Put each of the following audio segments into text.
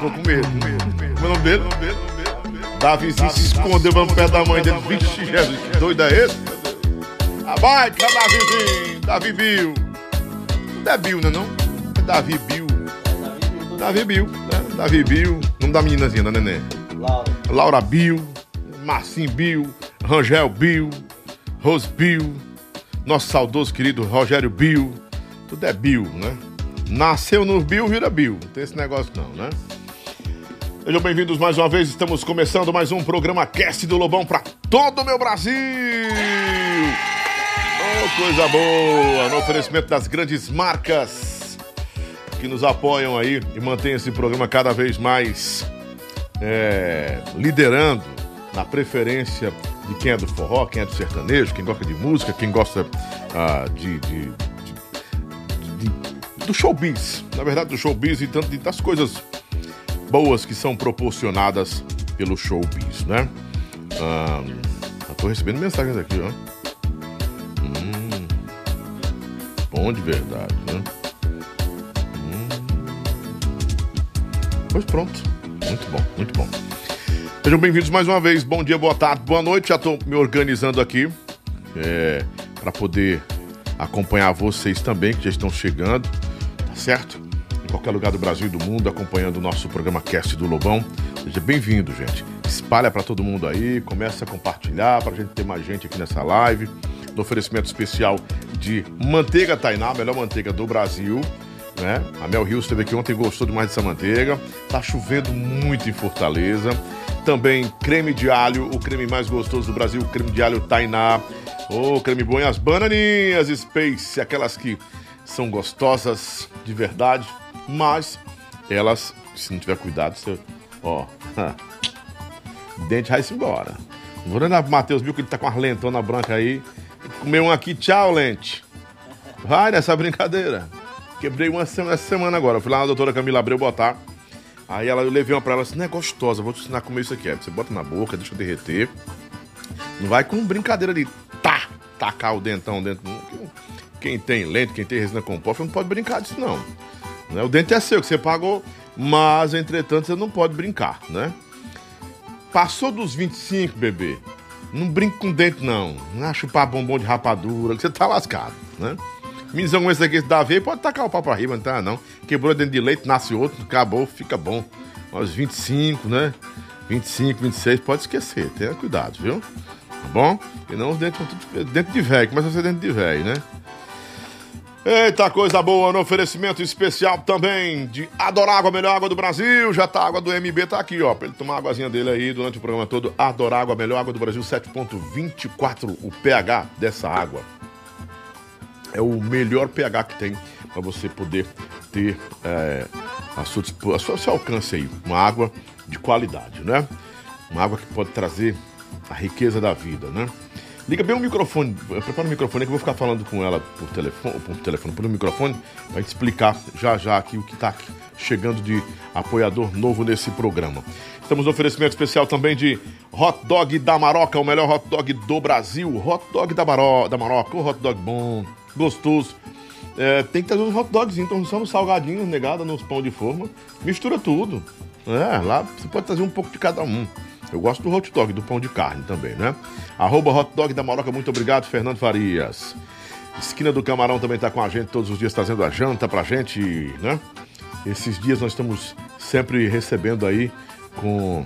Ficou com medo. Como é o nome dele? Davizinho se escondeu no pé da mãe dele. Vixe, Jesus, que doido é esse? Abaixo, é Davizinho. Davi Bill. Não é Bill, né não? É Davi Bill. Davi Bill, né? Davi Bill. Nome da meninazinha, da neném. Laura. Laura Bill. Marcinho Bill. Rangel Bill. Rose Bill. Nosso saudoso querido Rogério Bill. Tudo é Bill, né? Nasceu no Bill, vira Bill. Não tem esse negócio não, né? Sejam bem-vindos mais uma vez. Estamos começando mais um programa Cast do Lobão para todo o meu Brasil. Oh, coisa boa! No oferecimento das grandes marcas que nos apoiam aí e mantêm esse programa cada vez mais é, liderando na preferência de quem é do forró, quem é do sertanejo, quem gosta de música, quem gosta ah, de, de, de, de, do showbiz. Na verdade, do showbiz e tanto de, das coisas boas que são proporcionadas pelo showbiz, né? Ah, tô recebendo mensagens aqui, ó. Hum, bom de verdade, né? Hum, pois pronto. Muito bom, muito bom. Sejam bem-vindos mais uma vez. Bom dia, boa tarde, boa noite. Já estou me organizando aqui é, para poder acompanhar vocês também que já estão chegando, tá certo? Qualquer lugar do Brasil e do mundo, acompanhando o nosso programa Cast do Lobão. Seja bem-vindo, gente. Espalha para todo mundo aí, começa a compartilhar para a gente ter mais gente aqui nessa live. No oferecimento especial de manteiga Tainá, a melhor manteiga do Brasil. Né? A Mel Rios esteve aqui ontem gostou demais dessa manteiga. Tá chovendo muito em Fortaleza. Também creme de alho, o creme mais gostoso do Brasil, o creme de alho Tainá. Ô, oh, creme bom e as bananinhas Space, aquelas que são gostosas de verdade, mas elas, se não tiver cuidado, você, ó, dente vai-se embora. Vou olhar pro Matheus, viu que ele tá com as lentonas brancas aí. Comeu um aqui, tchau, lente. Vai nessa brincadeira. Quebrei uma semana, essa semana agora. Fui lá na doutora Camila Abreu botar. Aí ela, eu levei uma pra ela assim, não é gostosa, vou te ensinar a comer isso aqui. Aí você bota na boca, deixa derreter. Não vai com brincadeira de tá, tacar o dentão dentro. Quem tem lente, quem tem resina composta, não pode brincar disso, não. Né? O dente é seu, que você pagou, mas, entretanto, você não pode brincar, né? Passou dos 25, bebê. Não brinque com dente, não. Não é chupar bombom de rapadura, que você tá lascado, né? Menizão com esse aqui, esse Davi, pode tacar o pau pra riba, não tá, não. Quebrou dentro de leite, nasce outro, acabou, fica bom. Aos 25, né? 25, 26, pode esquecer, tenha cuidado, viu? Tá bom? E não os dentes dentro de velho, começa a ser dentro de velho, né? Eita, coisa boa, no oferecimento especial também de Adorágua, a melhor água do Brasil. Já tá, a água do MB tá aqui, ó, pra ele tomar a águazinha dele aí durante o programa todo. Adorágua, a melhor água do Brasil, 7.24 o pH dessa água. É o melhor pH que tem para você poder ter é, a sua, a sua, seu alcance aí, uma água de qualidade, né? Uma água que pode trazer a riqueza da vida, né? Liga bem o microfone, prepara o microfone que eu vou ficar falando com ela por telefone, por telefone, por um microfone, pra gente explicar já já aqui o que tá chegando de apoiador novo nesse programa. Estamos no oferecimento especial também de Hot Dog da Maroca, o melhor hot dog do Brasil. Hot Dog da, Maro, da Maroca, um hot dog bom, gostoso. É, tem que trazer uns hot dogs, então só nos salgadinhos, negada, nos pão de forma. Mistura tudo. É, lá você pode trazer um pouco de cada um. Eu gosto do hot dog, do pão de carne também, né? Arroba hot dog da Maroca, muito obrigado, Fernando Farias. Esquina do Camarão também está com a gente todos os dias, trazendo a janta pra gente, né? Esses dias nós estamos sempre recebendo aí com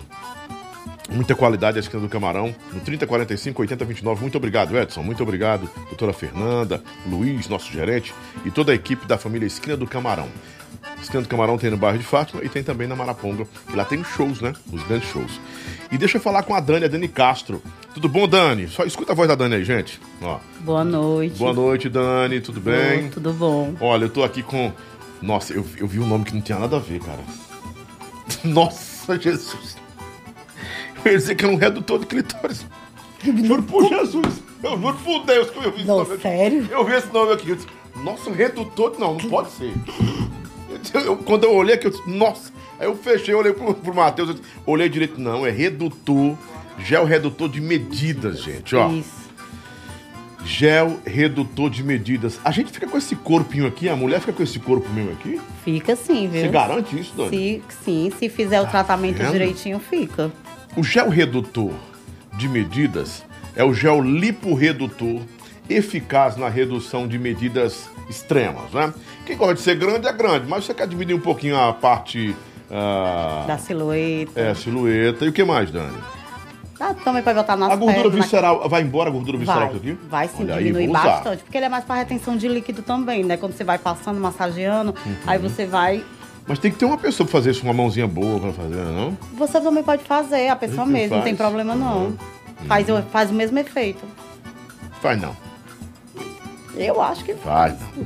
muita qualidade a esquina do Camarão, no 3045 8029. Muito obrigado, Edson. Muito obrigado, doutora Fernanda, Luiz, nosso gerente, e toda a equipe da família Esquina do Camarão. Esquina do Camarão tem no bairro de Fátima e tem também na Maraponga, que lá tem shows, né? Os grandes shows. E deixa eu falar com a Dani, a Dani Castro. Tudo bom, Dani? Só escuta a voz da Dani aí, gente. Ó. Boa noite. Boa noite, Dani. Tudo bem? Tudo bom. Olha, eu tô aqui com. Nossa, eu, eu vi um nome que não tinha nada a ver, cara. Nossa, Jesus. Eu ia dizer que é um redutor de clitóris. Juro por Jesus. Eu juro por Deus que eu vi esse Não, nome. sério? Eu vi esse nome aqui. Eu disse, nossa, redutor. Não, não pode ser. Eu- quando eu olhei aqui, eu disse, nossa. Aí eu fechei, olhei pro, pro Matheus, olhei direito. Não, é redutor. Gel redutor de medidas, gente, ó. Isso. Gel redutor de medidas. A gente fica com esse corpinho aqui, a mulher fica com esse corpo mesmo aqui? Fica sim, viu? Você garante isso, Dani? Se, sim, se fizer o tratamento vendo? direitinho, fica. O gel redutor de medidas é o gel liporedutor eficaz na redução de medidas extremas, né? Quem gosta de ser grande é grande, mas você quer dividir um pouquinho a parte ah, Da silhueta. é, silhueta. E o que mais, Dani? Dá também pra botar nas A gordura pernas, na- visceral, vai embora a gordura visceral Vai, aqui? vai sim, Olha aí, diminui usar. bastante. Porque ele é mais para retenção de líquido também, né? Quando você vai passando, massageando, Uhum. aí você vai. Mas tem que ter uma pessoa pra fazer isso, uma mãozinha boa pra fazer, não? Você também pode fazer, a pessoa mesmo, não tem problema não. Uhum. Faz, o- faz o mesmo efeito. Faz não. Eu acho que Faz não.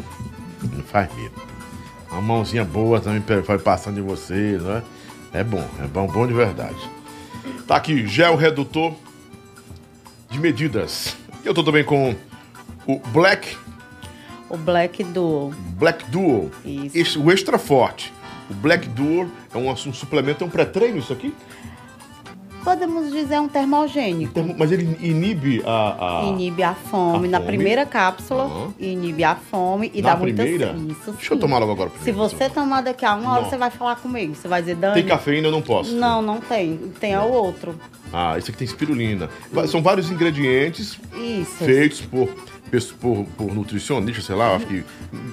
Não faz mesmo. Uma mãozinha boa também vai passando em vocês, né? É bom, é bom, bom de verdade. Tá aqui, gel redutor de medidas. Eu tô também com o Black, o Black Duo. Black Duo. Isso. Esse- o extra forte. O Black Duo é um, um suplemento, é um pré-treino isso aqui? Podemos dizer um termogênico. Termo- Mas ele inibe a... a- Inibe a fome. A Na fome. primeira cápsula, Aham. inibe a fome e Na dá muita primeira? Isso, Deixa eu sim. tomar logo agora Se primeiro, você então. tomar daqui a uma hora, Não. você vai falar comigo. Você vai dizer, Dani. Tem cafeína, eu não posso. Não, não tem. Tem é o outro. Ah, esse aqui tem espirulina. São vários ingredientes Isso. feitos por, por, por nutricionistas, sei lá, acho que.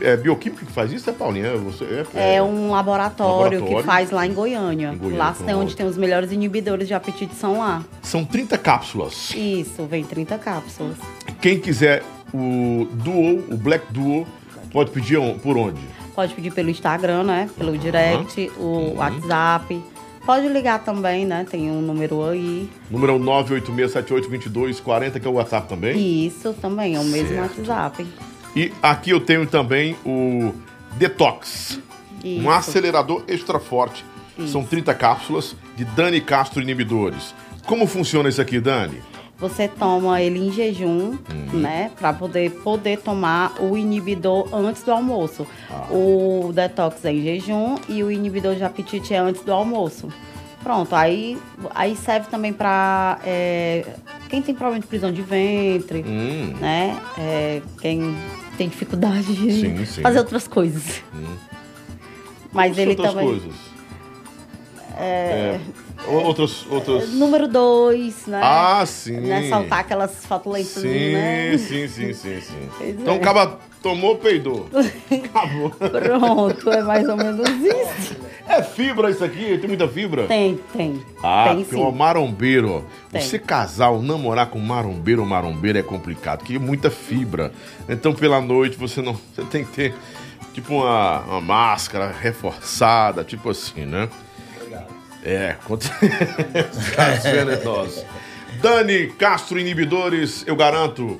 É bioquímico que faz isso, é Paulinha? É, Você, é, É um laboratório, Laboratório. que faz lá em Goiânia. Em Goiânia, lá tem onde tem os melhores inibidores de apetite são lá. São 30 cápsulas. Isso, vem 30 cápsulas. Quem quiser o Duo, o Black Duo, pode pedir por onde? Pode pedir pelo Instagram, né? Pelo direct, o Uhum. WhatsApp. Pode ligar também, né? Tem um número aí. Número é o 986782240, que é o WhatsApp também. Isso também, é o mesmo Certo. WhatsApp. E aqui eu tenho também o Detox. Um Isso. acelerador extra forte. São 30 cápsulas de Dani Castro Inibidores. Como funciona isso aqui, Dani? Você toma ele em jejum, Uhum. né? Pra poder, poder tomar o inibidor antes do almoço. Ah. O detox é em jejum e o inibidor de apetite é antes do almoço. Pronto, aí, aí serve também pra é, quem tem problema de prisão de ventre, Hum, né? É, quem tem dificuldade de Sim, sim. fazer outras coisas. Mas ele outras também. coisas. É... o- Outras, outras... Número dois, né? Ah, sim. Né? Soltar aquelas flatulentas, Sim, né? sim, sim, sim, sim. Então é. o cara tomou, peidou. Acabou. Pronto, é mais ou menos isso. É fibra isso aqui? Tem muita fibra? Tem, tem. Ah, tem porque sim. o marombeiro. Tem. Você casar ou namorar com marombeiro ou marombeira é complicado, porque é muita fibra. Então, pela noite, você não. Você tem que ter tipo uma, uma máscara reforçada, tipo assim, né? É, contra os caras venenosos. Dani Castro Inibidores, eu garanto.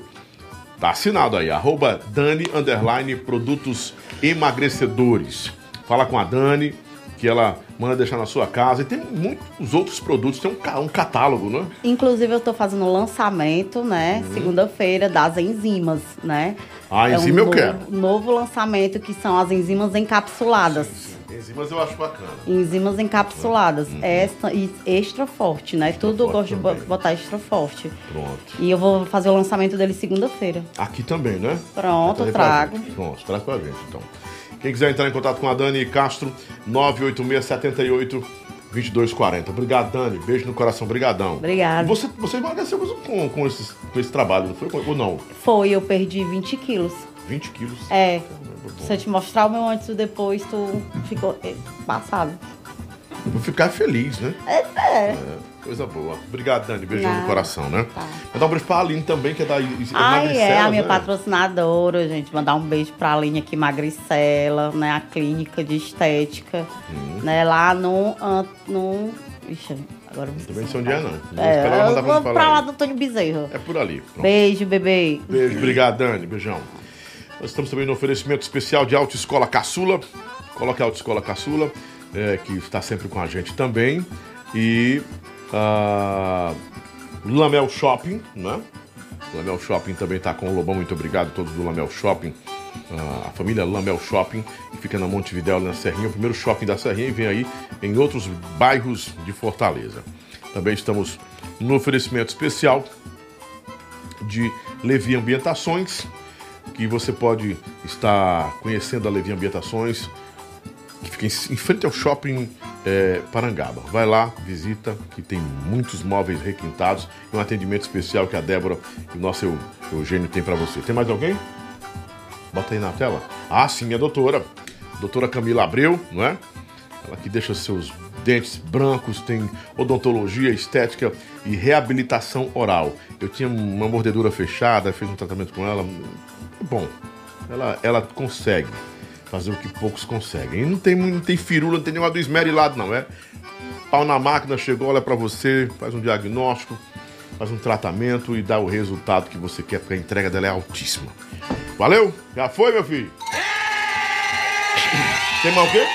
Tá assinado aí, arroba Dani Underline Produtos Emagrecedores. Fala com a Dani, que ela manda deixar na sua casa. E tem muitos outros produtos, tem um, um catálogo, né? Inclusive, eu tô fazendo o lançamento, né? Segunda-feira, das enzimas, né? Uhum. Ah, É um enzima eu novo, quero. novo lançamento que são as enzimas encapsuladas. Enzimas eu acho bacana. Enzimas encapsuladas. Esta e extra forte, né? Tudo eu Uhum. gosto de também. botar extra forte. Pronto. E eu vou fazer o lançamento dele segunda-feira. Aqui também, né? Pronto, pra trago. Pronto, traz pra gente, então. Quem quiser entrar em contato com a Dani Castro, 98678 2240. Obrigado, Dani. Beijo no coração. Obrigadão. Obrigada. E Você, você emagreceu com, com, esses- com esse trabalho, não foi? Ou não? Foi, eu perdi 20 quilos. 20 quilos. É. Se eu te mostrar o meu antes e depois, tu ficou é, passado. Vou ficar feliz, né? É, é. É, coisa boa. Obrigado, Dani. Beijão no coração, né? Tá. Mandar um beijo pra Aline também, que é da Ai, é, a minha né? patrocinadora, gente. Mandar um beijo pra Aline aqui, Magricela, né? A clínica de estética, Uhum. né? Lá no... no Ixi, agora Também não sei onde é, não. É, esperar eu vou pra lá aí. do Antônio Bezerra. É por ali. Pronto. Beijo, bebê. Beijo, obrigado, Dani. Beijão. Nós estamos também no oferecimento especial de Autoescola Caçula. Coloque a Autoescola Caçula, é, que está sempre com a gente também. E ah, Lamel Shopping, né? Lamel Shopping também está com o Lobão. Muito obrigado a todos do Lamel Shopping. Ah, a família Lamel Shopping, que fica na Montevidéu, na Serrinha, o primeiro shopping da Serrinha e vem aí em outros bairros de Fortaleza. Também estamos no oferecimento especial de Levi Ambientações, que você pode estar conhecendo a Levi Ambientações, que fica em, frente ao shopping é, Parangaba. Vai lá, visita, que tem muitos móveis requintados e um atendimento especial que a Débora e o nosso Eugênio tem para você. Tem mais alguém? Bota aí na tela. Ah, sim, a doutora. Doutora Camila Abreu, não é? Ela que deixa seus dentes brancos, tem odontologia, estética e reabilitação oral. Eu tinha uma mordedura fechada, fiz um tratamento com ela. Bom, ela, ela consegue fazer o que poucos conseguem. E não tem, não tem firula, não tem nenhuma do esmerilado, não. É pau na máquina, chegou, olha para você, faz um diagnóstico, faz um tratamento e dá o resultado que você quer, porque a entrega dela é altíssima. Valeu? Já foi, meu filho? Tem mais o quê?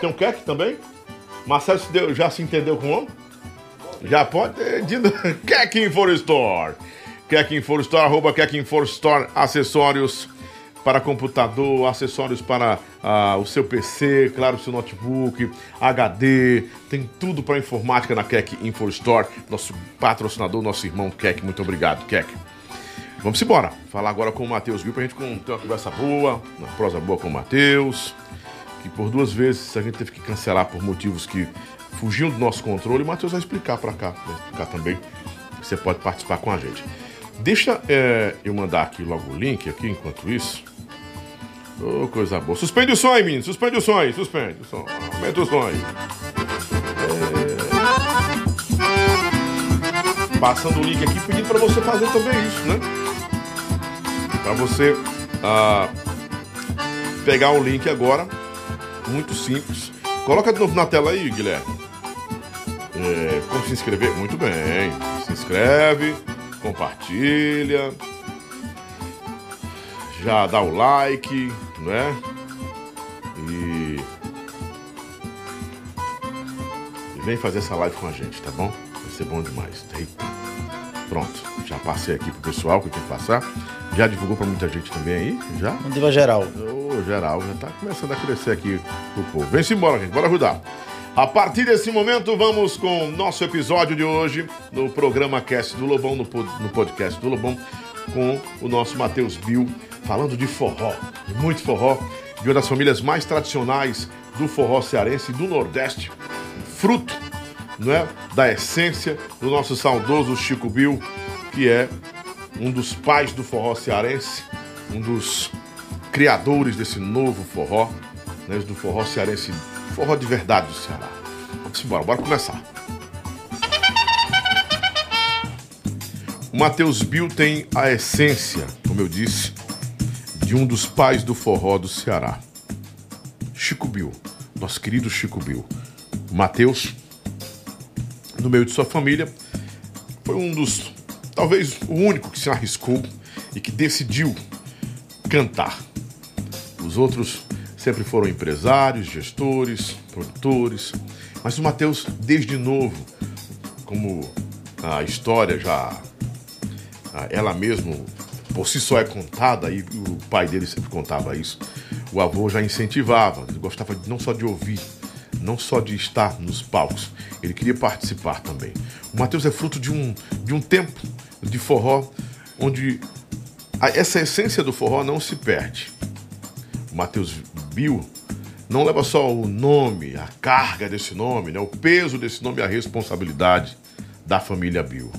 Tem um queque também? Marcelo já se entendeu com o homem? Já pode ter dito. For Store. Keck For Store, arroba Keck For Store, acessórios para computador, acessórios para ah, o seu PC, claro, seu notebook, HD, tem tudo para informática na Keck Info Store, nosso patrocinador, nosso irmão Keck. Muito obrigado, Keck. Vamos embora. Falar agora com o Matheus Gil pra gente ter uma conversa boa, uma prosa boa com o Matheus que por duas vezes a gente teve que cancelar por motivos que fugiam do nosso controle. O Matheus vai explicar para cá, vai explicar também. Você pode participar com a gente. Deixa é, eu mandar aqui logo o link aqui enquanto isso. Oh, coisa boa. Suspende o som aí, menino. Suspende o som aí. Suspende o som. Aumenta o som aí. É... Passando o link aqui, pedindo para você fazer também isso, né? Para você ah, pegar o link agora muito simples. Coloca de novo na tela aí, Guilherme. É, como se inscrever? Muito bem. Se inscreve, compartilha, já dá o like, né? E, vem fazer essa live com a gente, tá bom? Vai ser bom demais. Eita. Pronto, já passei aqui pro pessoal que tem que passar. Já divulgou para muita gente também aí? Já? Mandiva geral. Ô, geral, já tá começando a crescer aqui o povo. Vem-se embora, gente, bora ajudar. A partir desse momento, vamos com o nosso episódio de hoje no programa Cast do Lobão, no, no podcast do Lobão, com o nosso Matheus Bill, falando de forró, de muito forró, de uma das famílias mais tradicionais do forró cearense e do Nordeste, fruto não é, da essência do nosso saudoso Chico Bill, que é um dos pais do forró cearense, um dos criadores desse novo forró, né, do forró cearense, forró de verdade do Ceará. Vamos embora, bora começar. O Matheus Bill tem a essência, como eu disse, de um dos pais do forró do Ceará. Chico Bill, nosso querido Chico Bill. Matheus, no meio de sua família, foi um dos talvez o único que se arriscou e que decidiu cantar. Os outros sempre foram empresários, gestores, produtores, mas o Mateus, desde novo, como a história já ela mesmo por si só é contada e o pai dele sempre contava isso. O avô já incentivava, ele gostava não só de ouvir, não só de estar nos palcos, ele queria participar também. O Mateus é fruto de um, de um tempo de forró onde a, essa essência do forró não se perde. O Mateus Bill não leva só o nome, a carga desse nome, né, o peso desse nome e a responsabilidade da família Bill.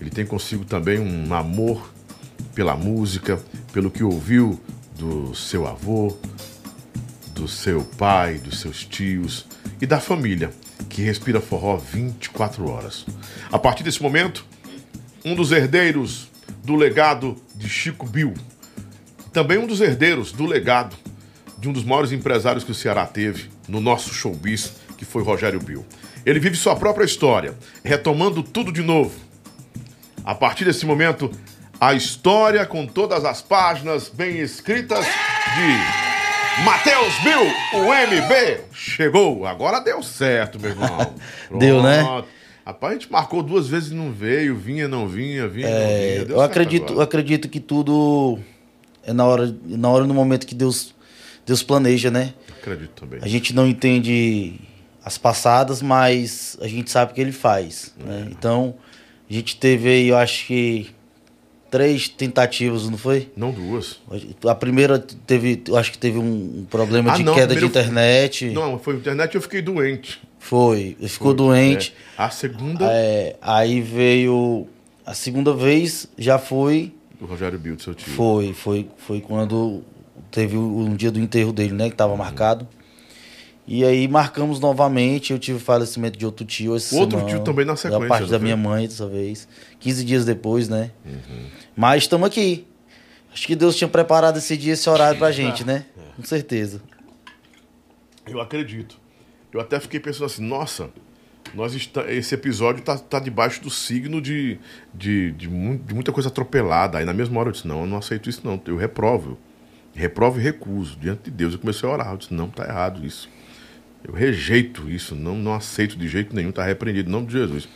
Ele tem consigo também um amor pela música, pelo que ouviu do seu avô, do seu pai, dos seus tios e da família, que respira forró 24 horas. A partir desse momento, um dos herdeiros do legado de Chico Bill, também um dos herdeiros do legado de um dos maiores empresários que o Ceará teve no nosso showbiz, que foi Rogério Bill. Ele vive sua própria história, retomando tudo de novo. A partir desse momento, a história com todas as páginas bem escritas de Matheus Bill, o MB, chegou. Agora deu certo, meu irmão. deu, né? Rapaz, a gente marcou duas vezes e não veio, vinha, não vinha, vinha, é, não vinha. Eu acredito, eu acredito que tudo é na hora, na hora no momento que Deus, Deus planeja, né? Acredito também. A gente não entende as passadas, mas a gente sabe o que ele faz. É. Né? Então, a gente teve aí, eu acho que três tentativas, não foi? Não duas. A primeira teve, eu acho que teve um problema Ah, de não, queda de internet. Não, foi internet e eu fiquei doente. Foi, ficou Foi, doente. é. A segunda, É, aí veio a segunda vez, já foi, do Rogério Bildo, seu tio. foi, foi, foi quando teve um dia do enterro dele, né, que estava marcado. E aí marcamos novamente, eu tive o falecimento de outro tio Outro semana, tio também na Da sequência, parte não da foi? minha mãe dessa vez. 15 dias depois, né? Uhum. Mas estamos aqui. Acho que Deus tinha preparado esse dia, esse horário pra gente, né? Com certeza. Eu acredito. Eu até fiquei pensando assim, nossa, nós está, esse episódio tá, tá debaixo do signo de, de, de, de muita coisa atropelada. Aí na mesma hora eu disse, não, eu não aceito isso não, eu reprovo. Reprovo e recuso diante de Deus. Eu comecei a orar, eu disse, não, tá errado isso. Eu rejeito isso, não, não aceito de jeito nenhum, tá repreendido em nome de Jesus.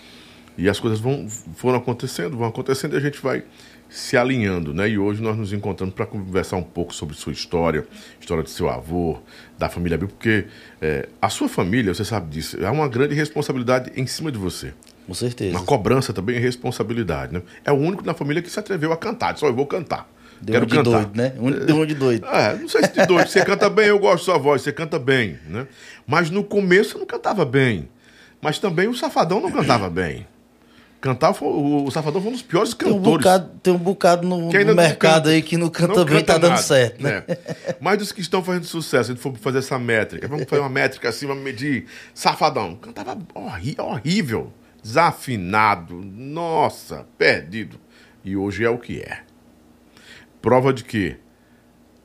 E as coisas vão, foram acontecendo, vão acontecendo e a gente vai se alinhando, né? E hoje nós nos encontramos para conversar um pouco sobre sua história, história de seu avô, da família Bill, porque é, a sua família, você sabe disso, é uma grande responsabilidade em cima de você. Com certeza. Uma cobrança também é responsabilidade, né? É o único na família que se atreveu a cantar, disse, ó, eu vou cantar. Deu Quero um de cantar. doido, né? Um, deu um de doido. É, não sei se de doido. Você canta bem, eu gosto da sua voz, você canta bem, né? Mas no começo eu não cantava bem. Mas também o Safadão não cantava bem. Cantar, foi, o Safadão foi um dos piores Tem um cantores. bocado, tem um bocado no, no mercado canta. aí que não canta Não bem, canta tá dando nada, certo, né? Mas dos que estão fazendo sucesso, a gente for fazer essa métrica, vamos fazer uma métrica assim, vamos medir. Safadão, cantava horri- horrível, desafinado, nossa, perdido. E hoje é o que é. Prova de que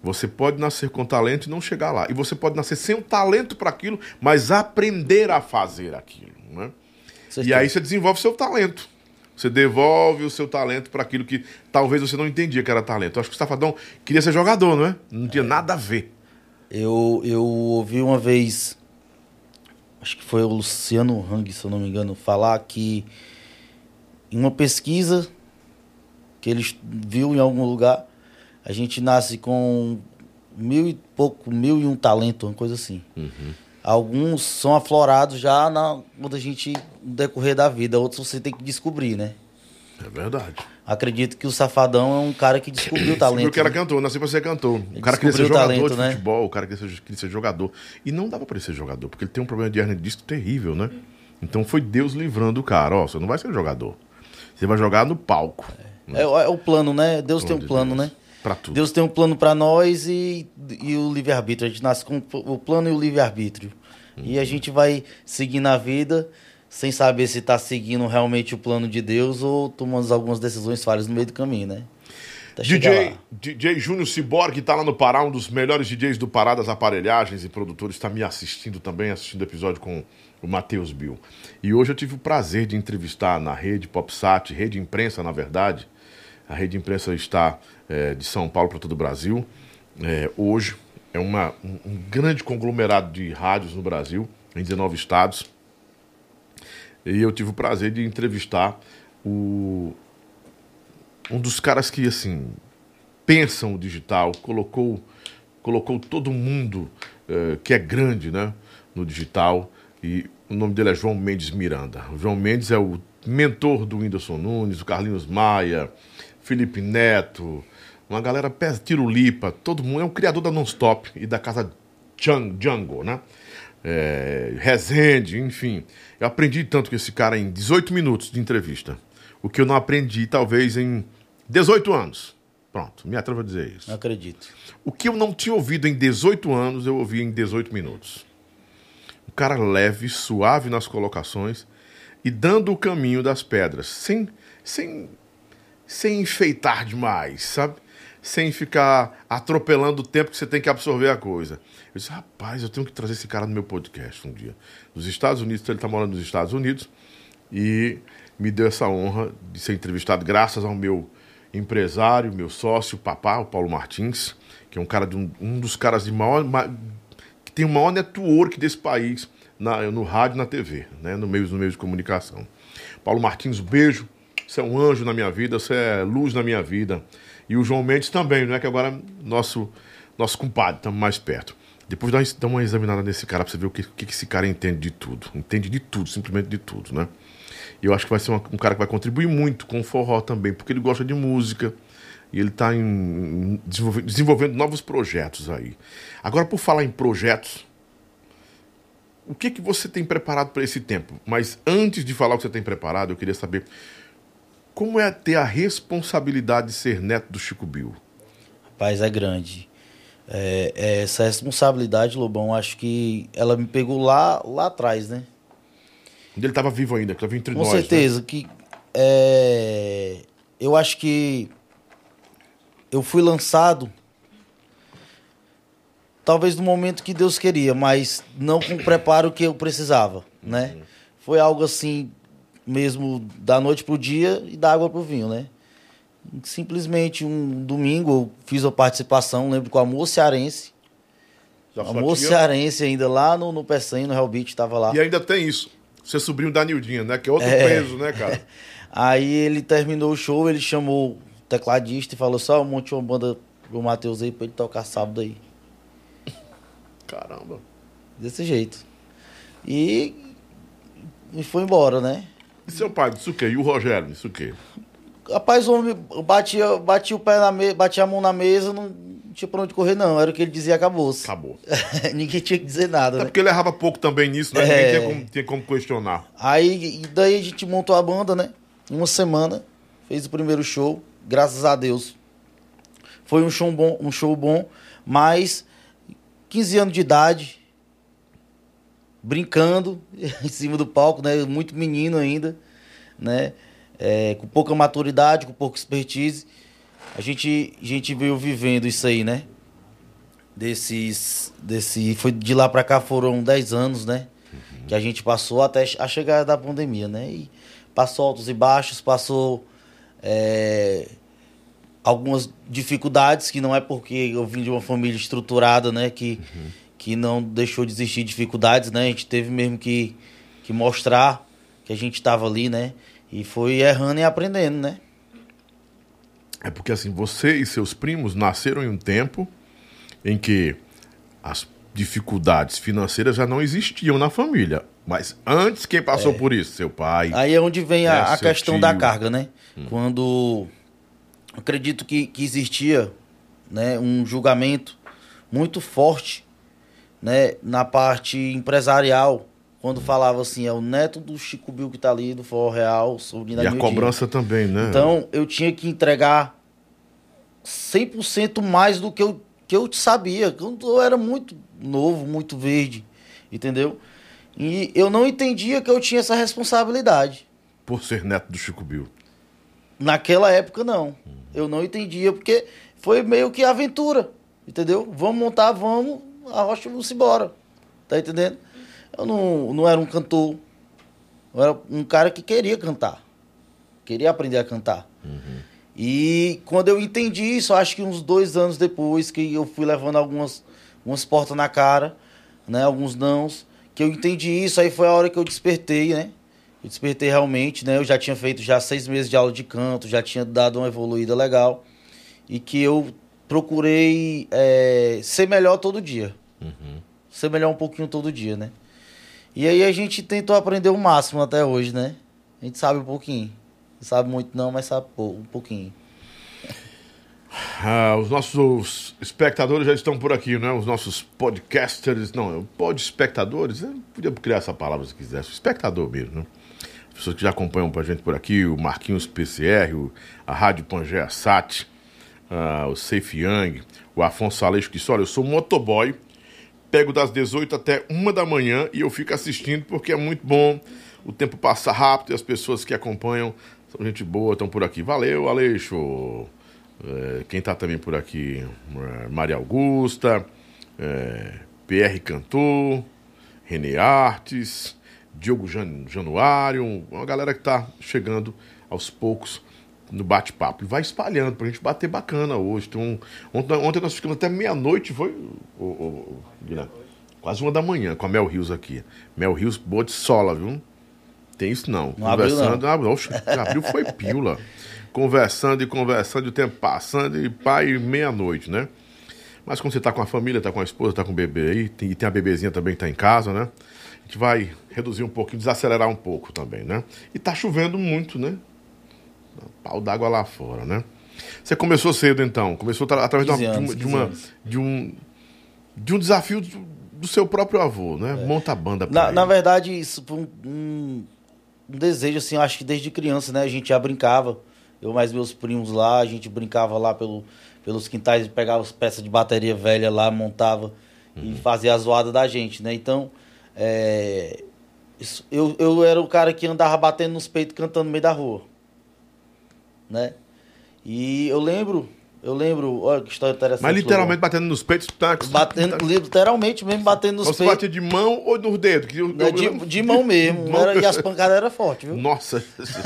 você pode nascer com talento e não chegar lá. E você pode nascer sem o talento para aquilo, mas aprender a fazer aquilo. Né? E aí você desenvolve seu talento. Você devolve o seu talento para aquilo que talvez você não entendia que era talento. Eu acho que o Safadão queria ser jogador, não é? Não tinha nada a ver. Eu, eu ouvi uma vez, acho que foi o Luciano Hang, se eu não me engano, falar que em uma pesquisa que ele viu em algum lugar, a gente nasce com mil e pouco, mil e um talento, uma coisa assim. Alguns são aflorados já na, quando a gente, no decorrer da vida, outros você tem que descobrir, né? É verdade. Acredito que o Safadão é um cara que descobriu o talento. viu que era né? cantor, nasceu pra ser cantor. O cara queria ser descobriu o jogador talento, de né? futebol, o cara queria ser, queria ser jogador. E não dava pra ele ser jogador, porque ele tem um problema de hernia de disco terrível, né? Então foi Deus livrando o cara. Ó, você não vai ser jogador. Você vai jogar no palco. É, é o plano, né? Deus tem um de plano, Deus. né? Deus tem um plano pra nós e, e o livre-arbítrio. A gente nasce com o plano e o livre-arbítrio. E a gente vai seguindo a vida sem saber se tá seguindo realmente o plano de Deus ou tomando algumas decisões falhas no meio do caminho, né? DJ. DJ Júnior Ciborgue, que tá lá no Pará, um dos melhores DJs do Pará das aparelhagens e produtores, está me assistindo também, assistindo o episódio com o Matheus Bill. E hoje eu tive o prazer de entrevistar na rede PopSat, rede imprensa, na verdade. A rede imprensa está eh, de São Paulo para todo o Brasil. Eh, hoje é uma, um, grande conglomerado de rádios no Brasil, em 19 estados. E eu tive o prazer de entrevistar o, um dos caras que, assim, pensam o digital, colocou, colocou todo mundo eh, que é grande né, no digital. E o nome dele é João Mendes Miranda. O João Mendes é o mentor do Whindersson Nunes, do Carlinhos Maia, Felipe Neto, uma galera pesa tirulipa, todo mundo. É um criador da Nonstop e da casa Djan- Django, né? É, Rezende, enfim. Eu aprendi tanto com esse cara em 18 minutos de entrevista. O que eu não aprendi, talvez, em 18 anos. Pronto, me atrevo a dizer isso. Não acredito. O que eu não tinha ouvido em 18 anos, eu ouvi em 18 minutos. Um cara leve, suave nas colocações e dando o caminho das pedras, sem, sem, sem enfeitar demais, sabe? Sem ficar atropelando o tempo que você tem que absorver a coisa. Eu disse, rapaz, eu tenho que trazer esse cara no meu podcast um dia. Nos Estados Unidos, ele está morando nos Estados Unidos e me deu essa honra de ser entrevistado graças ao meu empresário, meu sócio, papá, o Paulo Martins, que é um cara de um, um dos caras de maior ma- que tem o maior network desse país na- no rádio na TV, né, no meio, no meio de comunicação. Paulo Martins, beijo. Você é um anjo na minha vida, você é luz na minha vida. E o João Mendes também, não é que agora nosso nosso compadre, estamos mais perto. Depois dá, uma- examinada nesse cara pra você ver o que, que esse cara entende de tudo. Entende de tudo, simplesmente de tudo, né? E eu acho que vai ser uma- um cara que vai contribuir muito com o forró também, porque ele gosta de música. E ele está desenvolvendo, desenvolvendo novos projetos aí. Agora, por falar em projetos, o que, que você tem preparado para esse tempo? Mas antes de falar o que você tem preparado, eu queria saber como é ter a responsabilidade de ser neto do Chico Bill. Rapaz, é grande. É, é, essa responsabilidade, Lobão, acho que ela me pegou lá, lá atrás, né? Quando ele estava vivo ainda, que estava entre Com nós. né? certeza. Que, é, eu acho que eu fui lançado talvez no momento que Deus queria, mas não com o preparo que eu precisava, né? Foi algo assim, mesmo da noite pro dia e da água pro vinho, né? Simplesmente um domingo eu fiz a participação, lembro com o Amor Cearense. Já Amor tinha- Cearense ainda lá no, no Peçanha, no Real Beach, tava lá. E ainda tem isso. Você sobrinho da Nildinha, né? Que é outro É. peso, né, cara? Aí ele terminou o show, ele chamou o tecladista e falou só, monte uma banda pro Matheus aí pra ele tocar sábado aí. Caramba. Desse jeito. E, e foi embora, né? E seu pai, isso o quê? E o Rogério, isso o quê? Rapaz, o homem batia, batia o pé na mesa, batia a mão na mesa, não tinha pra onde correr, não. Era o que ele dizia, acabou-se. Acabou. Ninguém tinha que dizer nada, É né? porque ele errava pouco também nisso, né? É. Ninguém tinha como, tinha como questionar. Aí, e daí a gente montou a banda, né? Uma semana, fez o primeiro show, graças a Deus. Foi um show bom, um show bom, mas 15 anos de idade, brincando em cima do palco, né? Muito menino ainda, né? É, com pouca maturidade, com pouca expertise. A gente, a gente veio vivendo isso aí, né? Desses, desse, foi de lá pra cá foram 10 anos, né? Que a gente passou até a chegada da pandemia, né? E passou altos e baixos, passou é, algumas dificuldades, que não é porque eu vim de uma família estruturada, né? Que, que não deixou de existir dificuldades, né? A gente teve mesmo que, que mostrar que a gente estava ali, né? E foi errando e aprendendo, né? É porque assim, você e seus primos nasceram em um tempo em que as dificuldades financeiras já não existiam na família. Mas antes, quem passou por isso? Seu pai. Aí é onde vem É, a, a seu questão tio. da carga, né? Quando acredito que, que existia né, um julgamento muito forte né, na parte empresarial, quando falava assim, é o neto do Chico Bill que tá ali, do Forró Real, sobrinho da e a cobrança também, né? Então, eu tinha que entregar 100% mais do que eu, que eu sabia. Eu, eu era muito novo, muito verde, entendeu? E eu não entendia que eu tinha essa responsabilidade. Por ser neto do Chico Bill. Naquela época, não. Eu não entendia, porque foi meio que aventura, entendeu? Vamos montar, vamos, a rocha vamos embora. Tá entendendo? Eu não, não era um cantor. Eu era um cara que queria cantar. Queria aprender a cantar. E quando eu entendi isso, acho que uns dois anos depois, que eu fui levando algumas, algumas portas na cara, né? Alguns nãos, que eu entendi isso, aí foi a hora que eu despertei, né? Eu despertei realmente, né? Eu já tinha feito já seis meses de aula de canto, já tinha dado uma evoluída legal. E que eu procurei é, ser melhor todo dia. Ser melhor um pouquinho todo dia, né? E aí a gente tentou aprender o máximo até hoje, né? A gente sabe um pouquinho. Não sabe muito não, mas sabe um pouquinho. Ah, os nossos espectadores já estão por aqui, né? Os nossos podcasters, não, pod espectadores, eu podia criar essa palavra se quisesse, espectador mesmo, né? As pessoas que já acompanham pra gente por aqui, o Marquinhos PCR, a Rádio Pangea Sat, ah, o Safe Young, o Afonso Aleixo que disse, olha, eu sou motoboy, pego das 18 até 1 da manhã e eu fico assistindo porque é muito bom, o tempo passa rápido e as pessoas que acompanham são gente boa, estão por aqui. Valeu, Aleixo! É, quem está também por aqui, é, Maria Augusta, é, PR Cantor, René Artes, Diogo Jan, Januário, uma galera que está chegando aos poucos no bate-papo. E vai espalhando pra gente bater bacana hoje. Então, ontem, ontem nós ficamos até meia-noite, foi, ô, Guilherme? quase uma da manhã com a Mel Rios aqui. Mel Rios, boa de sola, viu? Tem isso não. Não Conversando, abriu, oxe, abriu foi pílula. Conversando e conversando, e o tempo passando, e pai, meia-noite, né? Mas quando você tá com a família, tá com a esposa, tá com o bebê aí, tem, e tem a bebezinha também que tá em casa, né? A gente vai reduzir um pouquinho, desacelerar um pouco também, né? E tá chovendo muito, né? Pau d'água lá fora, né? Você começou cedo então, começou tra- através de, uma- 15 anos, de, 15 uma, anos. de um de um desafio do, do seu próprio avô, né? Monta a banda Na, na verdade, isso foi um, um, um desejo, assim, eu acho que desde criança, né? A gente já brincava. Eu mais meus primos lá, a gente brincava lá pelo, pelos quintais, pegava as peças de bateria velha lá, montava e fazia a zoada da gente, né? Então, é, isso- eu, eu era o cara que andava batendo nos peitos, cantando no meio da rua, né? E eu lembro, eu lembro, olha que história interessante. Mas literalmente batendo nos peitos, tá? Batendo, literalmente mesmo batendo nos Você peitos. batia de mão ou nos dedos? Que eu- eu- De, de mão mesmo. De mão. Era- e as pancadas eram fortes, viu? Nossa.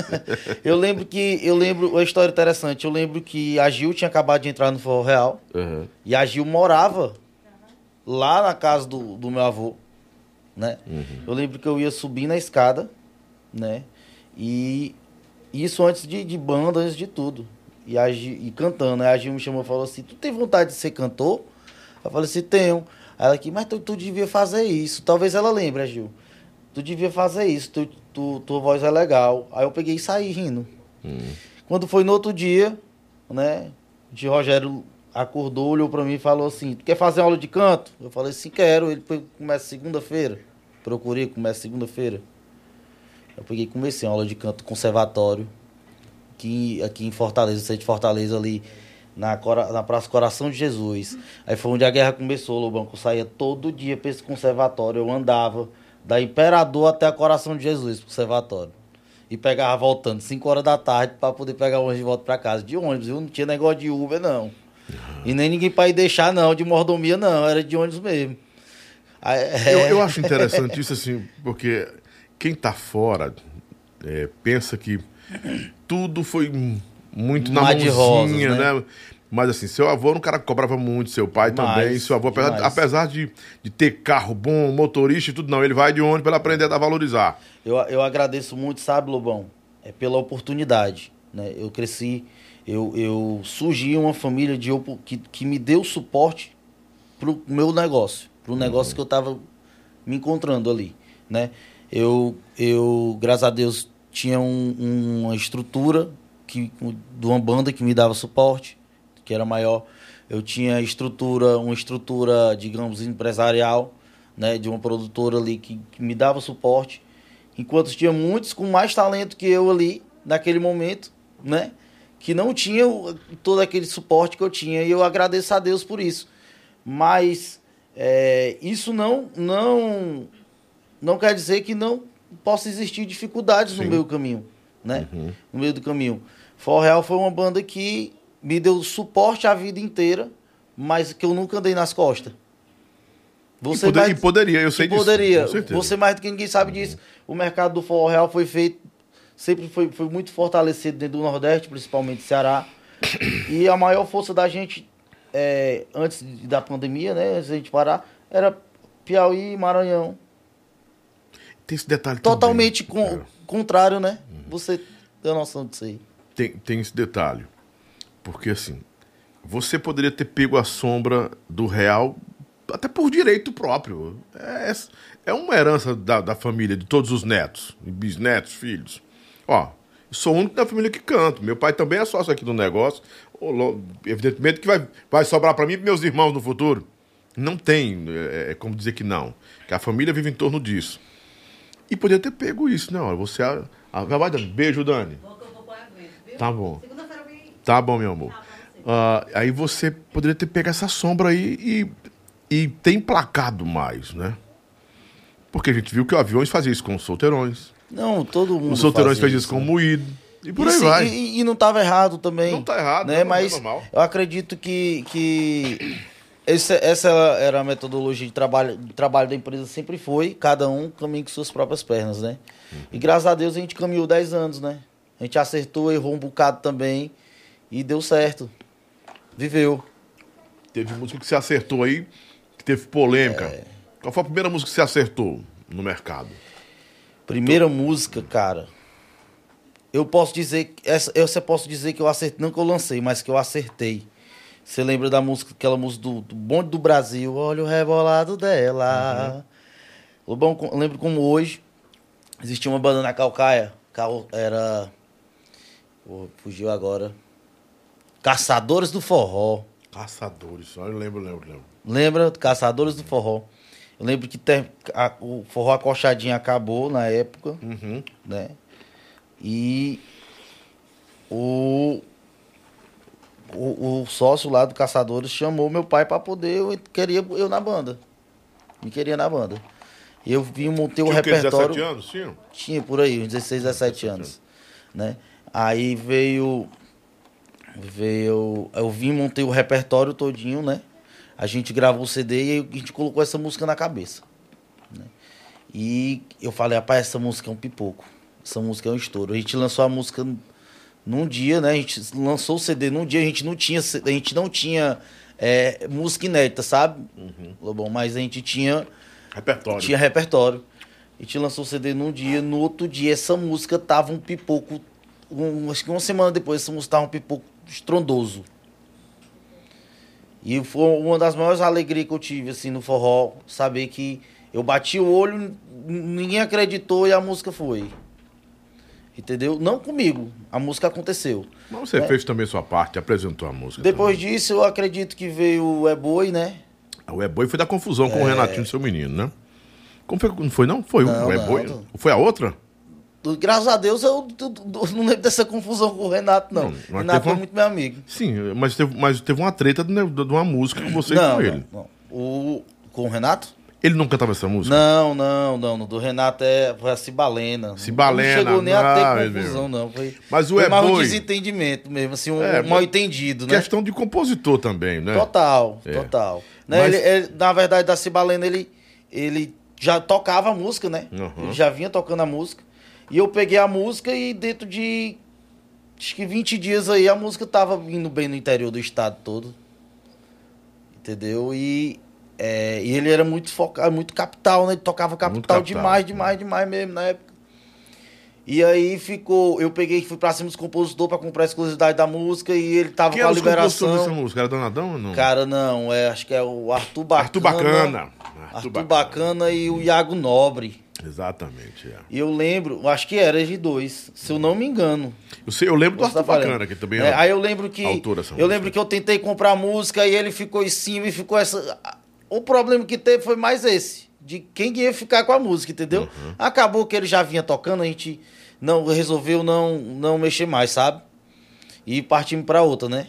Eu lembro que. Eu lembro uma história interessante. Eu lembro que a Gil tinha acabado de entrar no Forró Real. Uhum. E a Gil morava lá na casa do, do meu avô. Né? Eu lembro que eu ia subir na escada, né? E isso antes de, de banda, antes de tudo. E, a Gil, e cantando. Aí a Gil me chamou e falou assim: Tu tem vontade de ser cantor? Eu falei assim: Tenho. Aí ela aqui, mas tu, tu devia fazer isso. Talvez ela lembre, Gil. Tu devia fazer isso, tu, tu- tua voz é legal. Aí eu peguei e saí rindo. Quando foi no outro dia, né? De Rogério acordou, olhou pra mim e falou assim: Tu quer fazer aula de canto? Eu falei assim: Quero. Ele começa segunda-feira. Procurei, começa segunda-feira. Eu peguei e comecei uma aula de canto conservatório. Aqui, aqui em Fortaleza, centro de Fortaleza ali. Na, na Praça Coração de Jesus. Aí foi onde a guerra começou, Lobão. que Eu saía todo dia pra esse conservatório. Eu andava da Imperador até a Coração de Jesus, pro conservatório. E pegava voltando 5 horas da tarde pra poder pegar o ônibus de volta pra casa. De ônibus, viu? Não tinha negócio de Uber, não. E nem ninguém pra ir deixar, não. De mordomia, não. Era de ônibus mesmo. Aí, Eu, é, eu acho interessante isso, assim, porque quem tá fora é, pensa que tudo foi muito na Mar de mãozinha, rosas, né? né? Mas assim, seu avô era um cara que cobrava muito, seu pai Demais, também. Seu avô, apesar, apesar de, de ter carro bom, motorista e tudo, não, ele vai de ônibus para aprender a valorizar. Eu, eu agradeço muito, sabe, Lobão? É pela oportunidade. Né? Eu cresci, eu, eu surgi uma família de, que, que me deu suporte pro meu negócio, pro negócio que eu tava me encontrando ali, né? Eu, eu graças a Deus, tinha um- uma estrutura que, de uma banda que me dava suporte, que era maior. Eu tinha estrutura, uma estrutura, digamos, empresarial, né? De uma produtora ali que, que me dava suporte. Enquanto tinha muitos com mais talento que eu ali, naquele momento, né? Que não tinham todo aquele suporte que eu tinha. E eu agradeço a Deus por isso. Mas é, isso não, não, não quer dizer que não possa existir dificuldades Sim. no meio do caminho, né? No meio do caminho. For Real foi uma banda que me deu suporte a vida inteira, mas que eu nunca andei nas costas. e, poder- e poderia, eu sei disso. poderia. Você mais do que ninguém sabe disso. O mercado do forró real foi feito, sempre foi, foi muito fortalecido dentro do Nordeste, principalmente Ceará. E a maior força da gente, é, antes da pandemia, né, antes da gente parar, era Piauí e Maranhão. Tem esse detalhe também, Totalmente con- cara. contrário, né? Você tem noção disso aí. tem, tem esse detalhe. Porque assim, você poderia ter pego a sombra do real até por direito próprio. É, é uma herança da, da família, de todos os netos, bisnetos, filhos. Ó, sou o único da família que canto. Meu pai também é sócio aqui do negócio. Evidentemente que vai, vai sobrar para mim e meus irmãos no futuro. Não tem é, é como dizer que não. Que a família vive em torno disso. E poderia ter pego isso, né? Olha, você. A, a, vai, Dani. Beijo, Dani. Tá bom. Segunda-feira vem. Tá bom, meu amor. Ah, aí você poderia ter pego essa sombra aí e, e ter emplacado mais, né? Porque a gente viu que o Aviões fazia isso com os solteirões. Não, todo mundo Os solteirões fazia fez isso com o né? Moído. E por E aí se- vai. E, e não estava errado também. Não tá errado, né? é Mas normal. eu acredito que, que esse- essa era a metodologia de trabalho, de trabalho da empresa, sempre foi, cada um caminha com suas próprias pernas, né? E graças a Deus a gente caminhou 10 anos, né? A gente acertou, errou um bocado também e deu certo. Viveu. Teve música que você acertou aí, que teve polêmica. É. Qual foi a primeira música que você acertou no mercado? Primeira música, cara. Eu posso dizer essa eu posso dizer que eu acertei, não que eu lancei, mas que eu acertei. Você lembra da música, aquela música do, do Bonde do Brasil? Olha o rebolado dela. Lobão, co- eu lembro como hoje existia uma banda na Calcaia. Cal- Era. Pô, fugiu agora. Caçadores do Forró. Caçadores, eu lembro, lembro, lembro. Lembra? Caçadores do Forró. Eu lembro que ter- a- o Forró Acochadinho acabou na época, Uhum. né? E o, o, o sócio lá do Caçadores chamou meu pai para poder, eu queria eu na banda. Me queria na banda. Eu vim, montei o Tinha repertório. 17 anos, tinha? Tinha por aí, uns 16, 17 anos. Né? Aí veio. Veio. Eu vim, montei o repertório todinho, né? A gente gravou o CD e a gente colocou essa música na cabeça. né? E eu falei, rapaz, essa música é um pipoco. Essa música é um estouro. A gente lançou a música num dia, né? A gente lançou o CD num dia, a gente não tinha, a gente não tinha é, música inédita, sabe? Lobão, mas a gente tinha Repertório. tinha repertório. A gente lançou o CD num dia, no outro dia essa música tava um pipoco. um- acho que uma semana depois essa música tava um pipoco estrondoso. E foi uma das maiores alegrias que eu tive assim no forró, saber que eu bati o olho, ninguém acreditou e a música foi. Entendeu? Não comigo, a música aconteceu. Mas você fez também sua parte, apresentou a música. Depois disso, eu acredito que veio o É Boi, né? também. O E-Boi foi da confusão com o Renatinho, seu menino, né? Como foi? Não foi, não? Foi Não, o E-Boi? não. Foi a outra? Graças a Deus eu, eu- eu não lembro dessa confusão com o Renato, não. Não, Renato foi uma- muito meu amigo. Sim, mas teve, mas teve uma treta de, de uma música com você e não, com não, ele. não. O, com o Renato? Ele não cantava essa música? Não, não, não. Do Renato é, a Cibalena. Cibalena, Não chegou nem não, a ter ele confusão, não. Foi, Mas o foi É mais um desentendimento mesmo, assim, um, É, mal entendido, né? Questão de compositor também, né? Total, É. total. Né, Mas- ele- ele- na verdade, da Cibalena, ele, ele já tocava a música, né? Uhum. Ele já vinha tocando a música. E eu peguei a música e dentro de acho que 20 dias aí a música tava indo bem no interior do estado todo. Entendeu? E, é, e ele era muito focado, muito capital, né? Ele tocava capital, capital, demais, né? demais, demais mesmo na época. E aí ficou, eu peguei e fui pra cima dos compositores pra comprar a exclusividade da música e ele tava Quem com a liberação. dessa música? Era Donadão ou não? Cara, não, é, acho que é o Arthur Bacana. Arthur Bacana. Arthur, Bacana. e o Iago Nobre. Exatamente, é. E eu lembro, acho que era de dois, se eu não me engano. Eu, sei, eu lembro do Você tá Arthur falando. Bacana, que também É, aí eu lembro que eu música. lembro que eu tentei comprar música e ele ficou em cima e ficou essa o problema que teve foi mais esse, de quem ia ficar com a música, entendeu? Uhum. Acabou que ele já vinha tocando, a gente não resolveu não não mexer mais, sabe? E partimos para outra, né?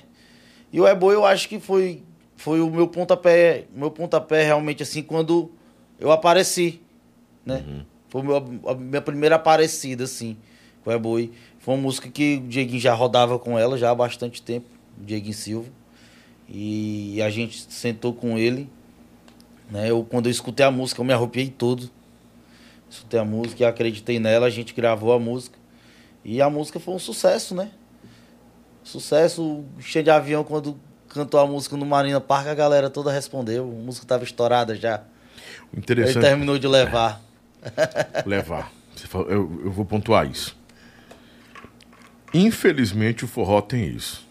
E o Ebo eu acho que foi foi o meu pontapé, meu pontapé realmente assim quando eu apareci, né? Uhum. Foi meu- a minha primeira aparecida, assim, com o Eboi. Foi uma música que o Dieguinho já rodava com ela já há bastante tempo, o Dieguinho Silva. E a gente sentou com ele. Né? Eu, quando eu escutei a música, eu me arrupiei todo. Escutei a música e acreditei nela, a gente gravou a música. E a música foi um sucesso, né? Sucesso, cheio de avião, quando cantou a música no Marina Park, a galera toda respondeu. A música estava estourada já. Ele Interessante terminou de levar. levar. Fala- eu, eu vou pontuar isso. Infelizmente o forró tem isso.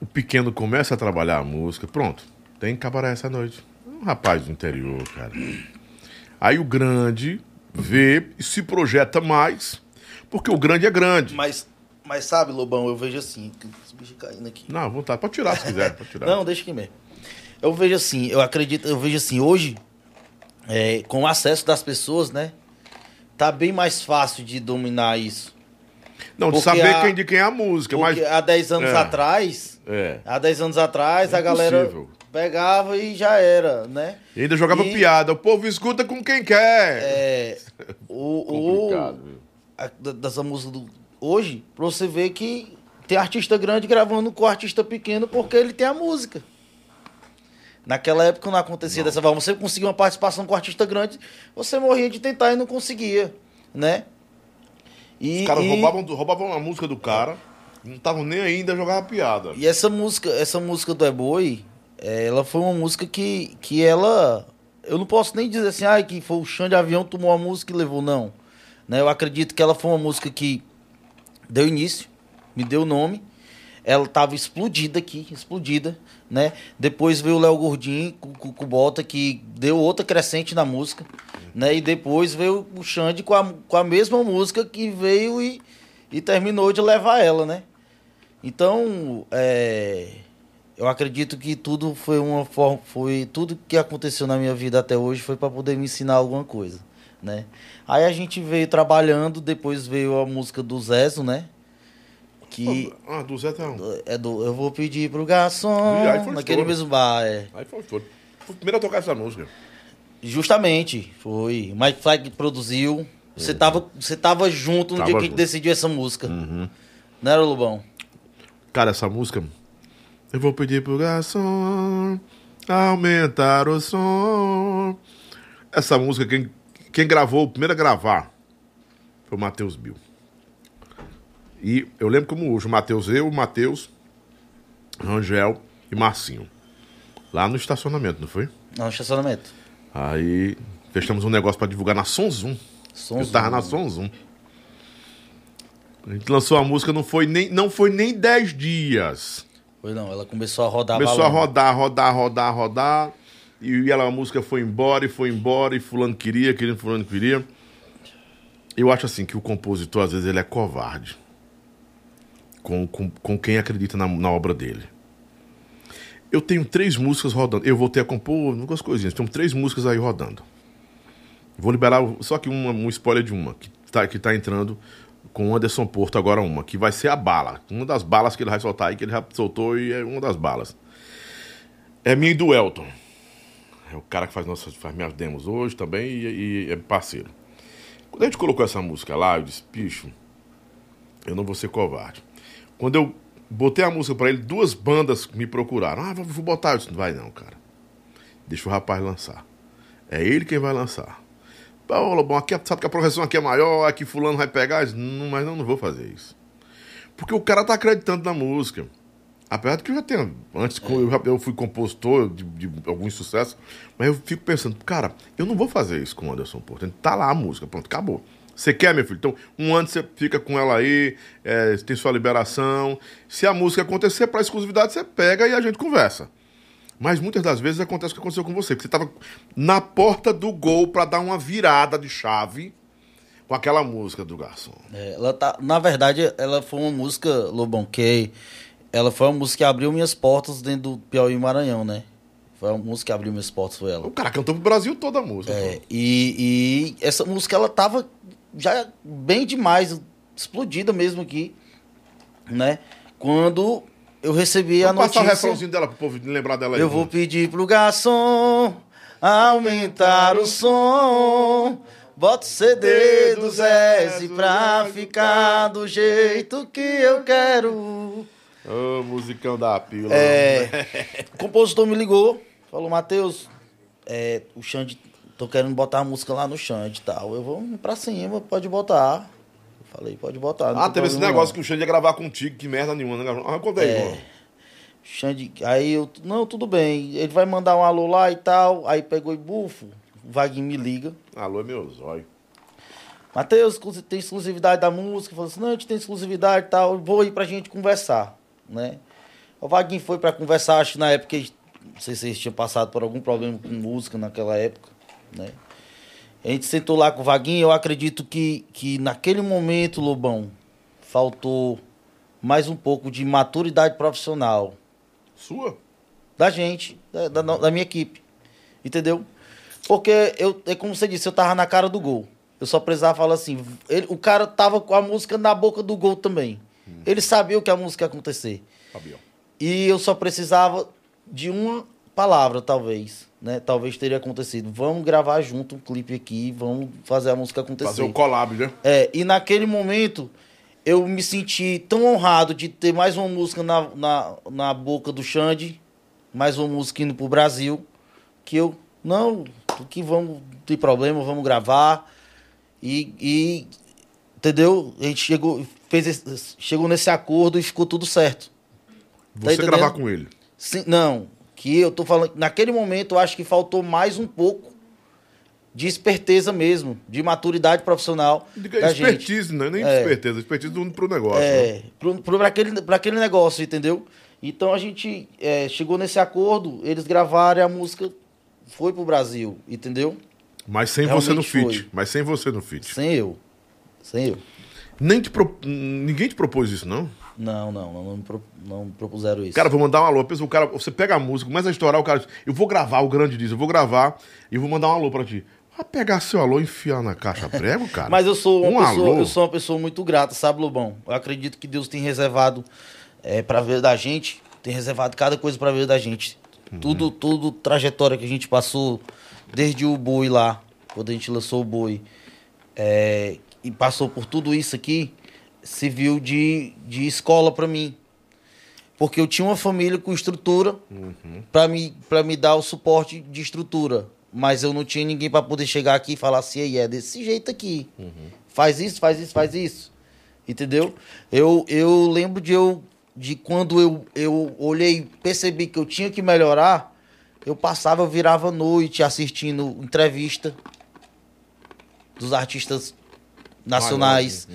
O pequeno começa a trabalhar a música, pronto, tem cabaré essa noite. Um rapaz do interior, cara. Aí o grande vê e se projeta mais, porque o grande é grande. Mas, mas sabe, Lobão, eu vejo assim, esse bicho caindo aqui. Não, à vontade, pode tirar se quiser, pode tirar. Não, deixa aqui mesmo. Eu vejo assim, eu acredito, eu vejo assim, hoje, é, com o acesso das pessoas, né? Tá bem mais fácil de dominar isso. Não, de porque saber a- quem de quem é a música, Porque mas. há 10 anos É. atrás, É. há 10 anos atrás, a galera Impossível. Pegava e já era, né? E ainda jogava E- piada. O povo escuta com quem quer. É, o, Complicado, o, viu? a- dessa música do, hoje, pra você ver que tem artista grande gravando com artista pequeno porque ele tem a música. Naquela época não acontecia dessa forma. Você conseguia uma participação com artista grande, você morria de tentar e não conseguia, né? E, Os caras e- roubavam, roubavam a música do cara, não estavam nem aí, ainda jogavam piada. E essa música, essa música do Eboi, é, ela foi uma música que, que ela. Eu não posso nem dizer assim, ah, que foi o chão de avião tomou a música e levou, não. Né, eu acredito que ela foi uma música que deu início, me deu nome. ela tava explodida aqui, explodida, né? Depois veio o Léo Gordinho com, com, com o Bota, que deu outra crescente na música, né? E depois veio o Xande com a, com a mesma música que veio e, e terminou de levar ela, né? Então, é, eu acredito que tudo foi uma forma, foi tudo que aconteceu na minha vida até hoje foi para poder me ensinar alguma coisa, né? Aí a gente veio trabalhando, depois veio a música do Zezo, né? Que Ah, do Zé um. é do Eu vou pedir pro garçom, Ih, aí foi naquele mesmo bar, é. Aí foi todo. Fui o primeiro a tocar essa música. Justamente, foi. Mike Flag produziu. Você tava, você tava junto no Tava dia que a gente junto. decidiu essa música. Uhum. Não era, Lobão? Cara, essa música. Eu vou pedir pro garçom aumentar o som. Essa música, quem, quem gravou, o primeiro a gravar, foi o Matheus Bill. E eu lembro como hoje, o Matheus, eu, o Matheus, Rangel e Marcinho. Lá no estacionamento, não foi? Não, estacionamento. Aí fechamos um negócio pra divulgar na Sonzum. Som Eu tava na Sonzum. A gente lançou a música, não foi nem, não foi nem 10 dias. Foi não, ela começou a rodar Começou a balão. rodar, rodar, rodar, rodar. E ela, a música foi embora e foi embora. E fulano queria, queria, fulano queria. Eu acho assim que o compositor, às vezes, ele é covarde. Com, com, com quem acredita na, na obra dele. Eu tenho três músicas rodando. Eu voltei a compor algumas coisinhas. Tenho três músicas aí rodando. Vou liberar só que uma, um spoiler de uma, que tá, que tá entrando com o Anderson Porto agora uma, que vai ser a bala. Uma das balas que ele vai soltar aí, que ele já soltou e é uma das balas. É minha e do Elton. É o cara que faz, nossas, faz minhas demos hoje também e, e é parceiro. Quando a gente colocou essa música lá, eu disse, bicho, eu não vou ser covarde. Quando eu botei a música pra ele, duas bandas me procuraram. Ah, vou botar. Eu disse, não vai não, cara. Deixa o rapaz lançar. É ele quem vai lançar. Paulo, bom, aqui, é- sabe que a profissão aqui é maior, aqui fulano vai pegar. Não, mas não, não vou fazer isso. Porque o cara tá acreditando na música. Apesar de que eu já tenho. Antes, eu, já- eu fui compositor de, de alguns sucessos, mas eu fico pensando, cara, eu não vou fazer isso com o Anderson Porto. Tá lá a música, pronto, acabou. Você quer, meu filho? Então, um ano você fica com ela aí, é, tem sua liberação. Se a música acontecer para exclusividade, você pega e a gente conversa. Mas muitas das vezes acontece o que aconteceu com você, que você estava na porta do gol para dar uma virada de chave com aquela música do garçom. É, ela tá, na verdade, ela foi uma música, Lobão, que ela foi uma música que abriu minhas portas dentro do Piauí e Maranhão, né? Foi uma música que abriu minhas portas, foi ela. O cara cantou pro Brasil toda a música. É, e, e essa música, ela tava já bem demais, explodida mesmo aqui, né? Quando eu recebi a Vamos passar o notícia... refrãozinho dela pro povo lembrar dela aí. Eu vou pedir pro garçom aumentar o som. Bota o CD do Zé pra ficar do jeito que eu quero. Ô, musicão da pílula. É, o compositor me ligou, falou, Matheus, é, o Xande, tô querendo botar a música lá no Xande e tal. Eu vou pra cima, pode botar. Falei, pode botar. Ah, teve esse negócio não. que o Xande ia gravar contigo, que merda nenhuma, né? Ah, conta aí, É. irmão. Xande, aí eu, não, tudo bem. Ele vai mandar um alô lá e tal. Aí pegou e bufo. O Vaguinho me liga. Alô, é meu zóio. Matheus, tem exclusividade da música? Falou assim, não, a gente tem exclusividade e tal. Vou ir pra gente conversar, né? O Vaguinho foi pra conversar, acho que na época, não sei se eles tinham passado por algum problema com música naquela época, né? A gente sentou lá com o Vaguinho, eu acredito que, que naquele momento, Lobão, faltou mais um pouco de maturidade profissional Sua? da gente, da, da, da minha equipe. Entendeu? Porque eu, é como você disse, eu tava na cara do gol. Eu só precisava falar assim. ele- o cara tava com a música na boca do gol também. Ele sabia o que a música ia acontecer. Fabião. E eu só precisava de uma palavra, talvez. Né? Talvez teria acontecido. Vamos gravar junto um clipe aqui, vamos fazer a música acontecer. Fazer o collab, né? É, e naquele momento eu me senti tão honrado de ter mais uma música na, na, na boca do Xande, mais uma música indo pro Brasil, que eu, não, que vamos, não tem problema, vamos gravar. E, e entendeu? A gente chegou, fez esse- chegou nesse acordo e ficou tudo certo. Você entendendo? gravar com ele. Sim, não, que eu tô falando, naquele momento eu acho que faltou mais um pouco de esperteza mesmo, de maturidade profissional Diga da gente. expertise, não é nem É. esperteza, expertise do pro negócio. né? É, pro, pra, aquele, pra aquele negócio, entendeu? Então a gente é, chegou nesse acordo, eles gravaram a música foi pro Brasil, entendeu? Mas sem você no Realmente feat. Mas sem você no feat. Sem eu. Sem eu. Nem te pro... Ninguém te propôs isso, não? Não, não, não, não, pro- não propuseram isso. Cara, vou mandar um alô. Pensa, o cara, você pega a música, começa a estourar, o cara diz, eu vou gravar, o grande diz, eu vou gravar e vou mandar um alô pra ti. Vai pegar seu alô e enfiar na caixa prego, cara? Mas eu sou uma um pessoa, alô. eu sou uma pessoa muito grata, sabe, Lobão? Eu acredito que Deus tem reservado é, para ver da gente, tem reservado cada coisa para ver da gente. Uhum. Tudo, tudo trajetória que a gente passou, desde o boi lá, quando a gente lançou o boi, é, e passou por tudo isso aqui, serviu de, de escola para mim. Porque eu tinha uma família com estrutura Uhum. para me, pra me dar o suporte de estrutura. Mas eu não tinha ninguém para poder chegar aqui e falar assim, aí é desse jeito aqui. Faz isso, faz isso, faz isso. Entendeu? Eu, eu lembro de eu de quando eu, eu olhei, percebi que eu tinha que melhorar, eu passava, eu virava noite assistindo entrevista dos artistas nacionais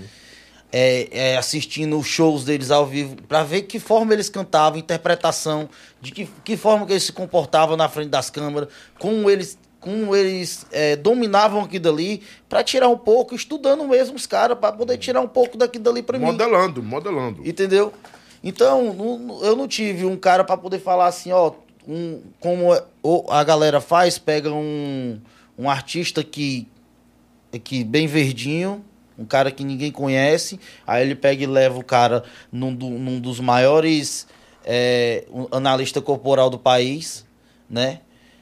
é, é, assistindo os shows deles ao vivo, para ver que forma eles cantavam, interpretação, de que, que forma que eles se comportavam na frente das câmeras, como eles, como eles é, dominavam aquilo dali, para tirar um pouco, estudando mesmo os caras, para poder tirar um pouco daquilo dali para mim. Modelando, modelando. Entendeu? Então, não- eu não tive um cara para poder falar assim, ó, um, como o- a galera faz, pega um, um artista que, que bem verdinho, um cara que ninguém conhece, aí ele pega e leva o cara num, do- num dos maiores é, analista corporal do país, né?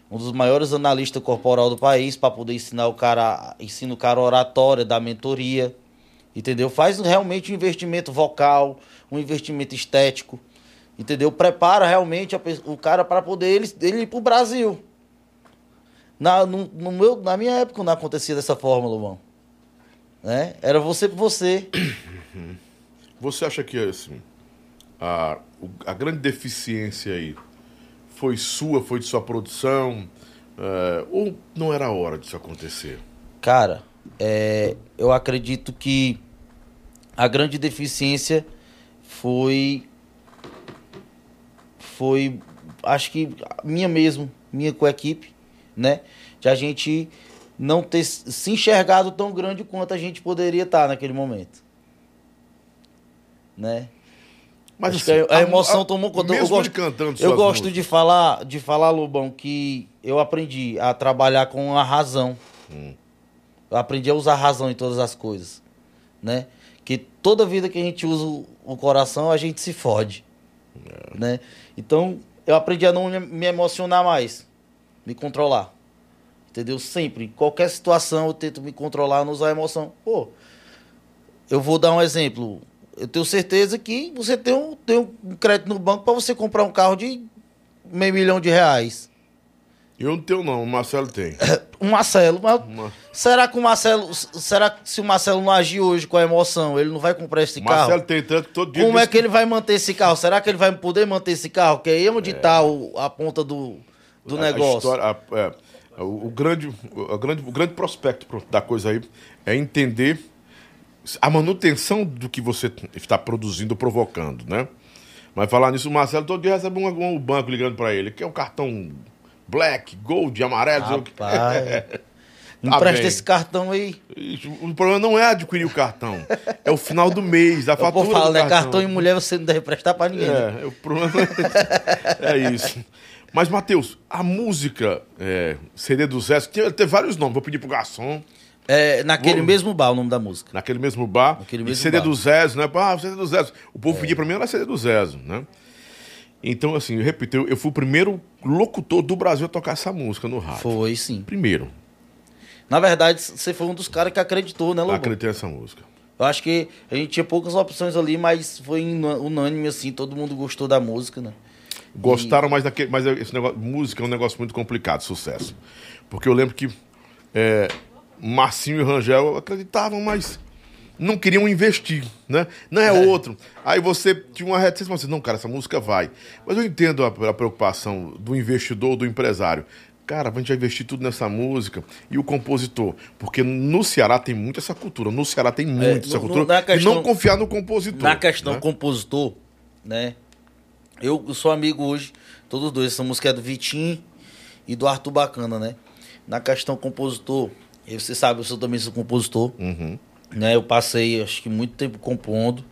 Um dos maiores analistas corporal do país para poder ensinar o cara, ensina o cara oratória, da mentoria, entendeu? Faz realmente um investimento vocal, um investimento estético, entendeu? Prepara realmente a o cara para poder ele, ele ir pro Brasil. Na, no, no meu, na minha época não acontecia dessa forma, Lobão. Né? Era você por você. Você acha que assim, a, a grande deficiência aí foi sua, foi de sua produção? é, ou não era a hora disso acontecer? Cara, é, eu acredito que a grande deficiência foi. Foi. Acho que minha mesmo, minha com a equipe, né? De a gente não ter se enxergado tão grande quanto a gente poderia estar naquele momento. Né? Mas que a, a emoção a- tomou conta. Mesmo eu gosto, cantando eu gosto músicas. de falar, de falar, Lobão, que eu aprendi a trabalhar com a razão. Hum. Eu aprendi a usar a razão em todas as coisas, né? Que toda vida que a gente usa o- coração, a gente se fode, É. né? Então, eu aprendi a não me emocionar mais, me controlar. Entendeu? Sempre, em qualquer situação eu tento me controlar, não usar a emoção. Pô, eu vou dar um exemplo. Eu tenho certeza que você tem um, tem um crédito no banco para você comprar um carro de meio milhão de reais. Eu não tenho, não. O Marcelo tem. Um Marcelo, mas Uma- será que o Marcelo, será que se o Marcelo não agir hoje com a emoção, ele não vai comprar esse O Marcelo carro? tem tanto que todo dia. Como é que ele vai manter esse carro? Será que ele vai poder manter esse carro? Que é onde está a ponta do, do a- a negócio. história- a- é, o, o grande, o, grande, o grande prospecto pro- da coisa aí é entender a manutenção do que você está produzindo provocando, né? Mas falar nisso, o Marcelo todo dia recebe um, um banco ligando para ele, que é o cartão black, gold, amarelo. Rapaz, Tá empresta bem. esse cartão aí. O problema não é adquirir o cartão, é o final do mês, a Eu fatura falar, do né? Cartão e mulher você não deve prestar pra ninguém. né? É, o problema é isso. Mas, Matheus, a música é, CD do Zé, tem, vários nomes. Vou pedir pro garçom, É, naquele Vou- mesmo bar, o nome da música. naquele mesmo bar. Naquele e mesmo CD bar. do Zezo, né? Ah, CD do Zezo. O povo pedia pra mim, era CD do Zezo, né? Então, assim, eu repito, eu, eu fui o primeiro locutor do Brasil a tocar essa música no rádio. Foi, sim. Primeiro, Na verdade, você foi um dos caras que acreditou, né, a Lobo? acreditei nessa música. Eu acho que a gente tinha poucas opções ali, mas foi unânime, assim, todo mundo gostou da música, né? Gostaram mais daquele. Mas esse negócio. Música é um negócio muito complicado, sucesso. Porque eu lembro que é, Marcinho e Rangel acreditavam, mas não queriam investir, né? Não é, outro. Aí você tinha uma reticência, assim, não, cara, essa música vai. Mas eu entendo a, a preocupação do investidor, do empresário. cara, a gente vai investir tudo nessa música. E o compositor? Porque no Ceará tem muito essa cultura. No Ceará tem muito essa no- cultura. e questão- não confiar no compositor. Na questão né? compositor, né? Eu, eu sou amigo hoje, todos dois. Essa música é do Vitinho e do Arthur Bacana, né? Na questão compositor, você sabe, eu sou, também sou compositor, Uhum. né? Eu passei, acho que muito tempo compondo.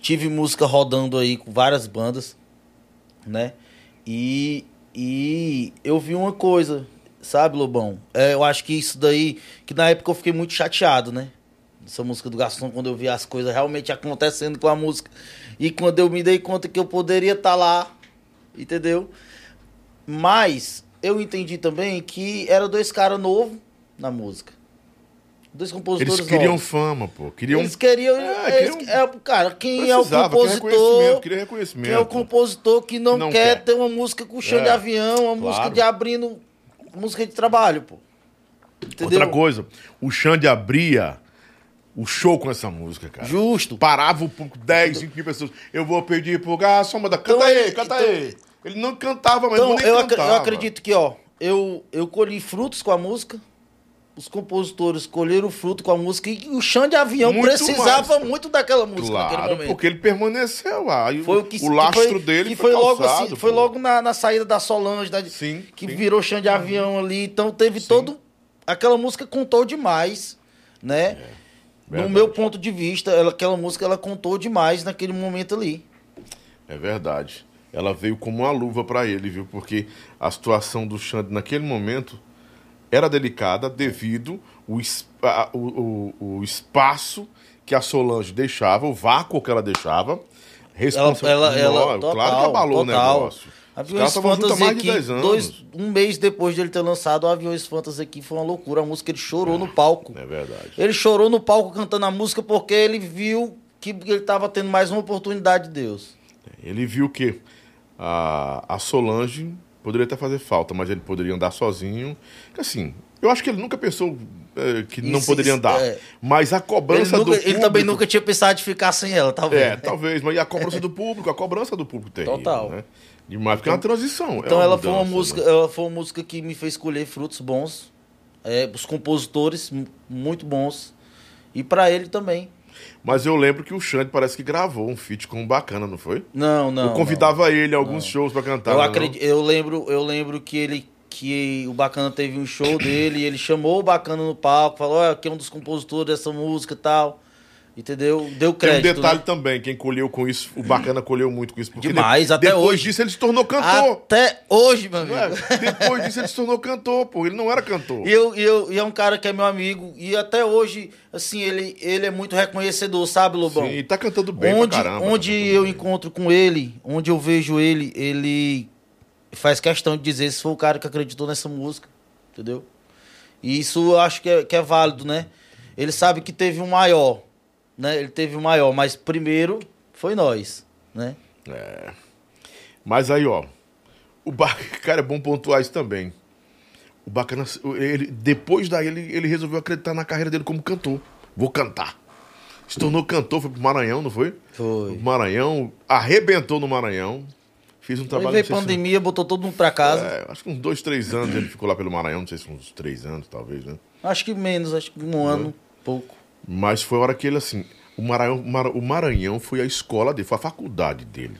Tive música rodando aí com várias bandas, né? E, e eu vi uma coisa, sabe, Lobão? É, eu acho que isso daí, que na época eu fiquei muito chateado, né? Essa música do Gaston, quando eu vi as coisas realmente acontecendo com a música. E quando eu me dei conta que eu poderia estar lá, entendeu? Mas eu entendi também que era dois caras novos na música. Dois compositores Eles queriam novos. fama, pô. Queriam. Eles queriam. É, eles- queriam- é, cara, quem é o Precisava, queria reconhecimento, compositor. queria reconhecimento. Quem é o compositor que não, Que não quer, quer. ter uma música com chão É, de avião, uma música claro. de abrindo. Música de trabalho, pô. Entendeu? Outra coisa, o Xande abria o show com essa música, cara. Justo. Parava o público, 10, 5 mil pessoas. Eu vou pedir pro garçom, manda, canta Então, aí, canta então- aí. Ele não cantava, mas Então, nem eu, cantava. eu acredito que, ó, eu, eu colhi frutos com a música, os compositores colheram fruto com a música e o chão de avião Muito precisava mais. muito daquela música naquele Claro, momento. porque ele permaneceu lá. Foi o que o lastro que foi, dele que foi, foi logo calçado, assim, foi logo na, na saída da Solange, da, Sim, que sim. virou chão de avião ali, então teve Sim. todo aquela música contou demais, né? no verdade. meu ponto de vista, ela, aquela música ela contou demais naquele momento ali. É verdade. Ela veio como uma luva pra ele, viu? Porque a situação do Xande naquele momento era delicada devido o, o, o, o espaço que a Solange deixava, o vácuo que ela deixava. Ela, Responsa... ela, ela, total, claro que abalou o total. negócio. Aviões Fantasy de aqui, 10 anos. dois, um mês depois dele ter lançado o Aviões Fantasy aqui, foi uma loucura. A música ele chorou no palco. É verdade. Ele chorou no palco cantando a música porque ele viu que ele estava tendo mais uma oportunidade de Deus. Ele viu que a, a Solange poderia até fazer falta, mas ele poderia andar sozinho. Assim, eu acho que ele nunca pensou eh, que não Isso, poderia isso, andar. é. Mas a Ele, cobrança nunca- do ele público... também nunca tinha pensado de ficar sem ela, talvez. É, talvez, mas e a cobrança do público? A cobrança do público tem. Total. Né? Demais, porque é uma transição. é Então uma ela foi uma mudança, música, né? ela foi uma música que me fez escolher frutos bons, é, os compositores mu- muito bons e pra ele também. Mas eu lembro que o Xande parece que gravou um feat com o Bacana, não foi? Não, não. eu convidava ele a alguns shows pra cantar. Eu né, acredito, eu lembro, eu lembro que ele que o Bacana teve um show dele, e ele chamou o Bacana no palco, falou, olha, aqui é um dos compositores dessa música e tal. Entendeu? Deu Tem um crédito. detalhe né? também, quem colheu com isso, o Bacana colheu muito com isso. Porque Demais, de- até depois hoje. disso ele se tornou cantor. Até hoje, meu amigo. é? Depois disso ele se tornou cantor, pô. Ele não era cantor. E, eu, e, eu, e é um cara que é meu amigo. E até hoje, assim, ele, ele é muito reconhecedor, sabe, Lobão? Sim, e tá cantando bem onde pra caramba. tá onde cantando eu bem. encontro com ele, onde eu vejo ele, ele faz questão de dizer se foi o cara que acreditou nessa música, entendeu? E isso eu acho que é, que é válido, né? Ele sabe que teve um maior, né? Ele teve um maior, mas primeiro foi nós, né? Mas aí, ó. O ba... Cara, é bom pontuar isso também. O bacana. Ele, depois daí, ele, ele resolveu acreditar na carreira dele como cantor. Vou cantar. Se tornou cantor, foi pro Maranhão, não foi? Foi. Maranhão, arrebentou no Maranhão. Fiz um Aí trabalho. veio não sei se- pandemia, botou todo mundo pra casa. É, acho que uns dois, três anos ele ficou lá pelo Maranhão, não sei se uns três anos, talvez, né? Acho que menos, acho que um ano, pouco. Mas foi a hora que ele, assim, o Maranhão, Mara- o Maranhão foi a escola dele, foi a faculdade dele.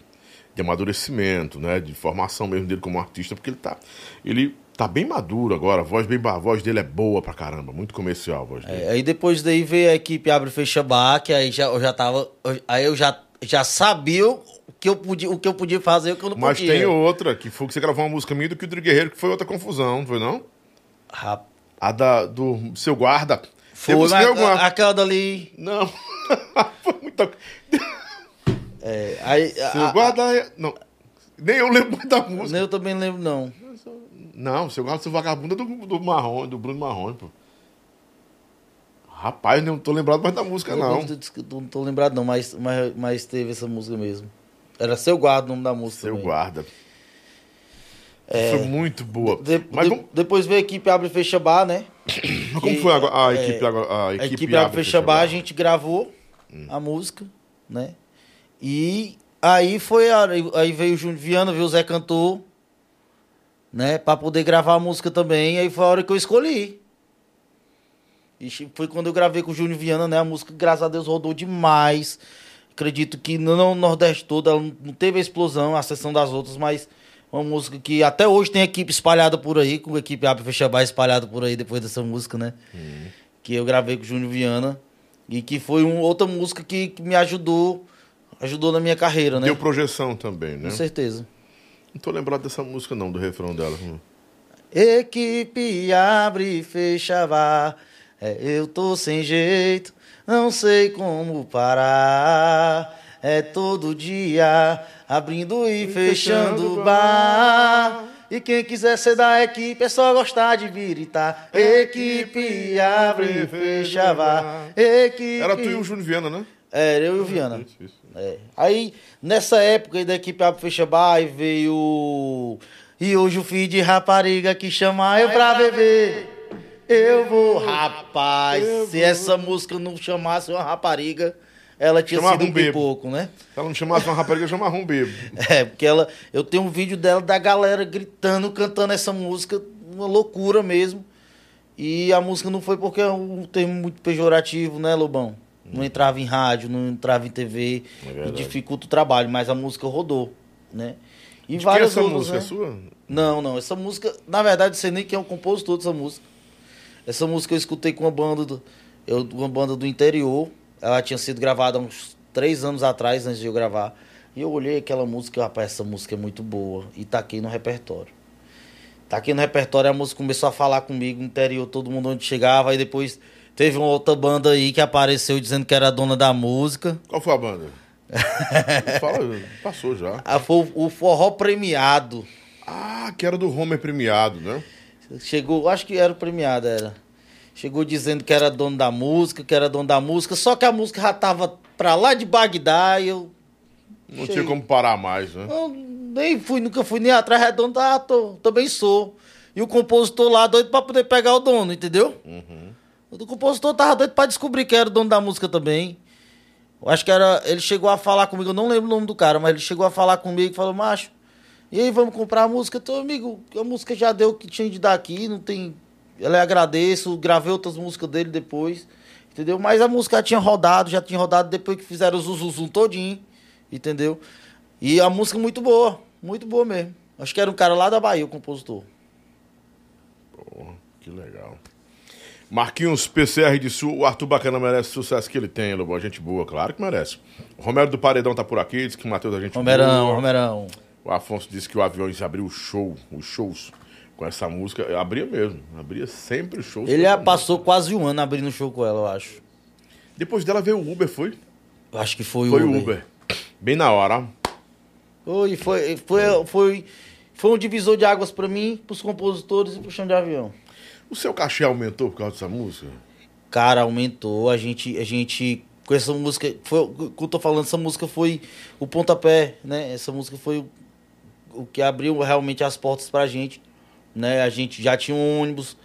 De amadurecimento, né? De formação mesmo dele como artista, porque ele tá. Ele tá bem maduro agora, a voz, bem, a voz dele é boa pra caramba, muito comercial a voz dele. É, aí depois daí veio a equipe Abre e Fecha Bar, que aí já, eu já tava. Aí eu já, já sabia o que, eu podia, o que eu podia fazer e o que eu não Mas podia. tem outra, que foi que você gravou uma música minha do Kildre Guerreiro, que foi outra confusão, não foi não? Rapaz, A da, do seu guarda. Foi, mas alguma- aquela dali. Não. foi muita. é, aí, Seu a- guarda. Não. Nem eu lembro mais da música. eu também lembro, não. Não, seu guarda, seu vagabundo é do, do Marrom, do Bruno Marrom, pô. Rapaz, não tô lembrado mais da música, Eu não. Não, tô, não tô lembrado, não, mas, mas, mas teve essa música mesmo. Era Seu Guarda o nome da música. Seu também. guarda. Foi muito boa. De- Mas de- vamos- Depois veio a equipe Abre e Fecha Bar, né? como que- foi agora a é, equipe? A A equipe, equipe, Abre e Fecha Bar, a gente gravou Hum. a música, né? E aí foi a- aí veio o Júnior Viana, veio o Zé Cantor, né? Pra poder gravar a música também. Aí foi a hora que eu escolhi. E foi quando eu gravei com o Júnior Viana, né? A música, graças a Deus, rodou demais. Acredito que no Nordeste todo ela não teve a explosão, a sessão das outras, mas uma música que até hoje tem equipe espalhada por aí, com a equipe Abre Fecha Bar espalhada por aí depois dessa música, né? Uhum. Que eu gravei com o Júnior Viana. E que foi uma outra música que, que me ajudou, ajudou na minha carreira, né? Deu projeção também, né? Com certeza. Não tô lembrado dessa música não, do refrão dela. Equipe abre e fecha bar. É, eu tô sem jeito, não sei como parar. É todo dia abrindo e, e fechando o bar. E quem quiser ser da equipe é só gostar de viritar. Equipe abre e fecha bar. Equipe... Era tu e o Júnior Viana, né? Era eu e o Viana. Isso, isso. É. Aí, nessa época da equipe Abre Fecha Bar, veio. E hoje o filho de rapariga que chama eu pra beber. Eu vou, rapaz, eu se vou. essa música não chamasse uma rapariga, ela tinha chamava sido um, pouco, né? Se ela não chamasse uma rapariga, chamava um bebo. É, porque ela, eu tenho um vídeo dela da galera gritando, cantando essa música, uma loucura mesmo. E a música não foi porque é um termo muito pejorativo, né, Lobão? Não entrava em rádio, não entrava em TV, é e dificulta o trabalho, mas a música rodou, né? E De várias que é essa outras, música né? é sua? Não, não, essa música, na verdade, sei nem quem é o compositor dessa música. Essa música eu escutei com uma banda do, eu, uma banda do interior. Ela tinha sido gravada uns três anos atrás, antes de eu gravar. E eu olhei aquela música e, rapaz, essa música é muito boa. E tá aqui no repertório. Tá aqui no repertório, a música começou a falar comigo no interior, todo mundo onde chegava. Aí depois teve uma outra banda aí que apareceu dizendo que era dona da música. Qual foi a banda? Fala, passou já. Ah, foi o Forró Premiado. Ah, que era do Homer Premiado, né? Chegou, acho que era o premiado, era. Chegou dizendo que era dono da música, que era dono da música, só que a música já tava pra lá de Bagdá e eu. Não Cheguei. tinha como parar mais, né? Eu nem fui, nunca fui nem atrás redondo, ah, tô, também sou. E o compositor lá doido pra poder pegar o dono, entendeu? Uhum. O compositor tava doido pra descobrir que era o dono da música também. Eu acho que era. Ele chegou a falar comigo, eu não lembro o nome do cara, mas ele chegou a falar comigo e falou, macho, e aí vamos comprar a música. Então, amigo, a música já deu o que tinha de dar aqui, não tem. Ela agradeço, gravei outras músicas dele depois, entendeu? Mas a música já tinha rodado, já tinha rodado depois que fizeram o Zuzuzum todinho, entendeu? E a música muito boa, muito boa mesmo. Acho que era um cara lá da Bahia, o compositor. Porra, que legal. Marquinhos PCR de Sul, o Arthur Bacana merece o sucesso que ele tem, Lobo. Gente boa, claro que merece. O Romero do Paredão tá por aqui, diz que o Matheus a é gente Romerão, boa. Romerão. O Afonso disse que o Aviões abriu o show, os shows com essa música. Eu abria mesmo, abria sempre o show. Ele já passou quase um ano abrindo show com ela, eu acho. Depois dela veio o Uber, foi? Eu acho que foi, foi o Uber. Uber. Bem na hora. Foi, foi, foi, foi, foi um divisor de águas para mim, pros compositores e pro chão de avião. O seu cachê aumentou por causa dessa música? Cara, aumentou. A gente, a gente com essa música, foi, o que eu tô falando, essa música foi o pontapé, né? Essa música foi o que abriu realmente as portas pra gente, né? A gente já tinha um ônibus,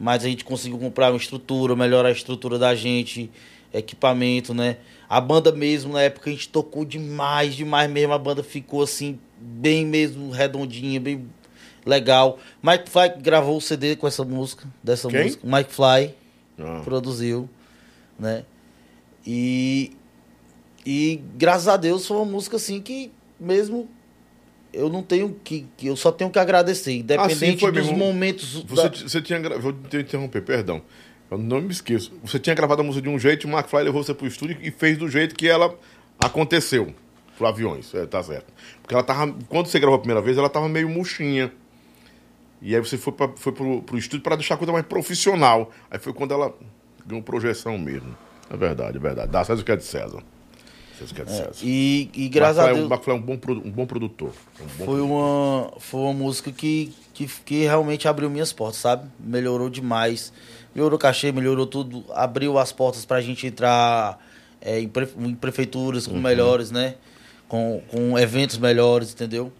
mas a gente conseguiu comprar uma estrutura, melhorar a estrutura da gente, equipamento, né? A banda mesmo, na época a gente tocou demais, demais mesmo, a banda ficou assim, bem mesmo redondinha, bem legal. Mike Fly gravou o CD com essa música, dessa Quem? música. Mike Fly ah. produziu, né? E e graças a Deus foi uma música assim que mesmo eu não tenho que, que eu só tenho que agradecer, independente ah, dos mesmo. momentos. Você, da... você tinha vou te interromper, perdão. Eu não me esqueço. Você tinha gravado a música de um jeito, o McFly levou você pro estúdio e fez do jeito que ela aconteceu. Pro aviões, é, tá certo. Porque ela tava. Quando você gravou a primeira vez, ela tava meio murchinha. E aí você foi, pra, foi pro, pro estúdio para deixar a coisa mais profissional. Aí foi quando ela ganhou projeção mesmo. É verdade, é verdade. Dá César o que é de César. É, e, e graças a Deus. O é um bom, um bom produtor. Um bom foi, produtor. Uma, foi uma música que, que, que realmente abriu minhas portas, sabe? Melhorou demais. Melhorou o cachê, melhorou tudo. Abriu as portas pra gente entrar é, em, pre, em, prefeituras com uhum. melhores, né? Com, com eventos melhores, entendeu?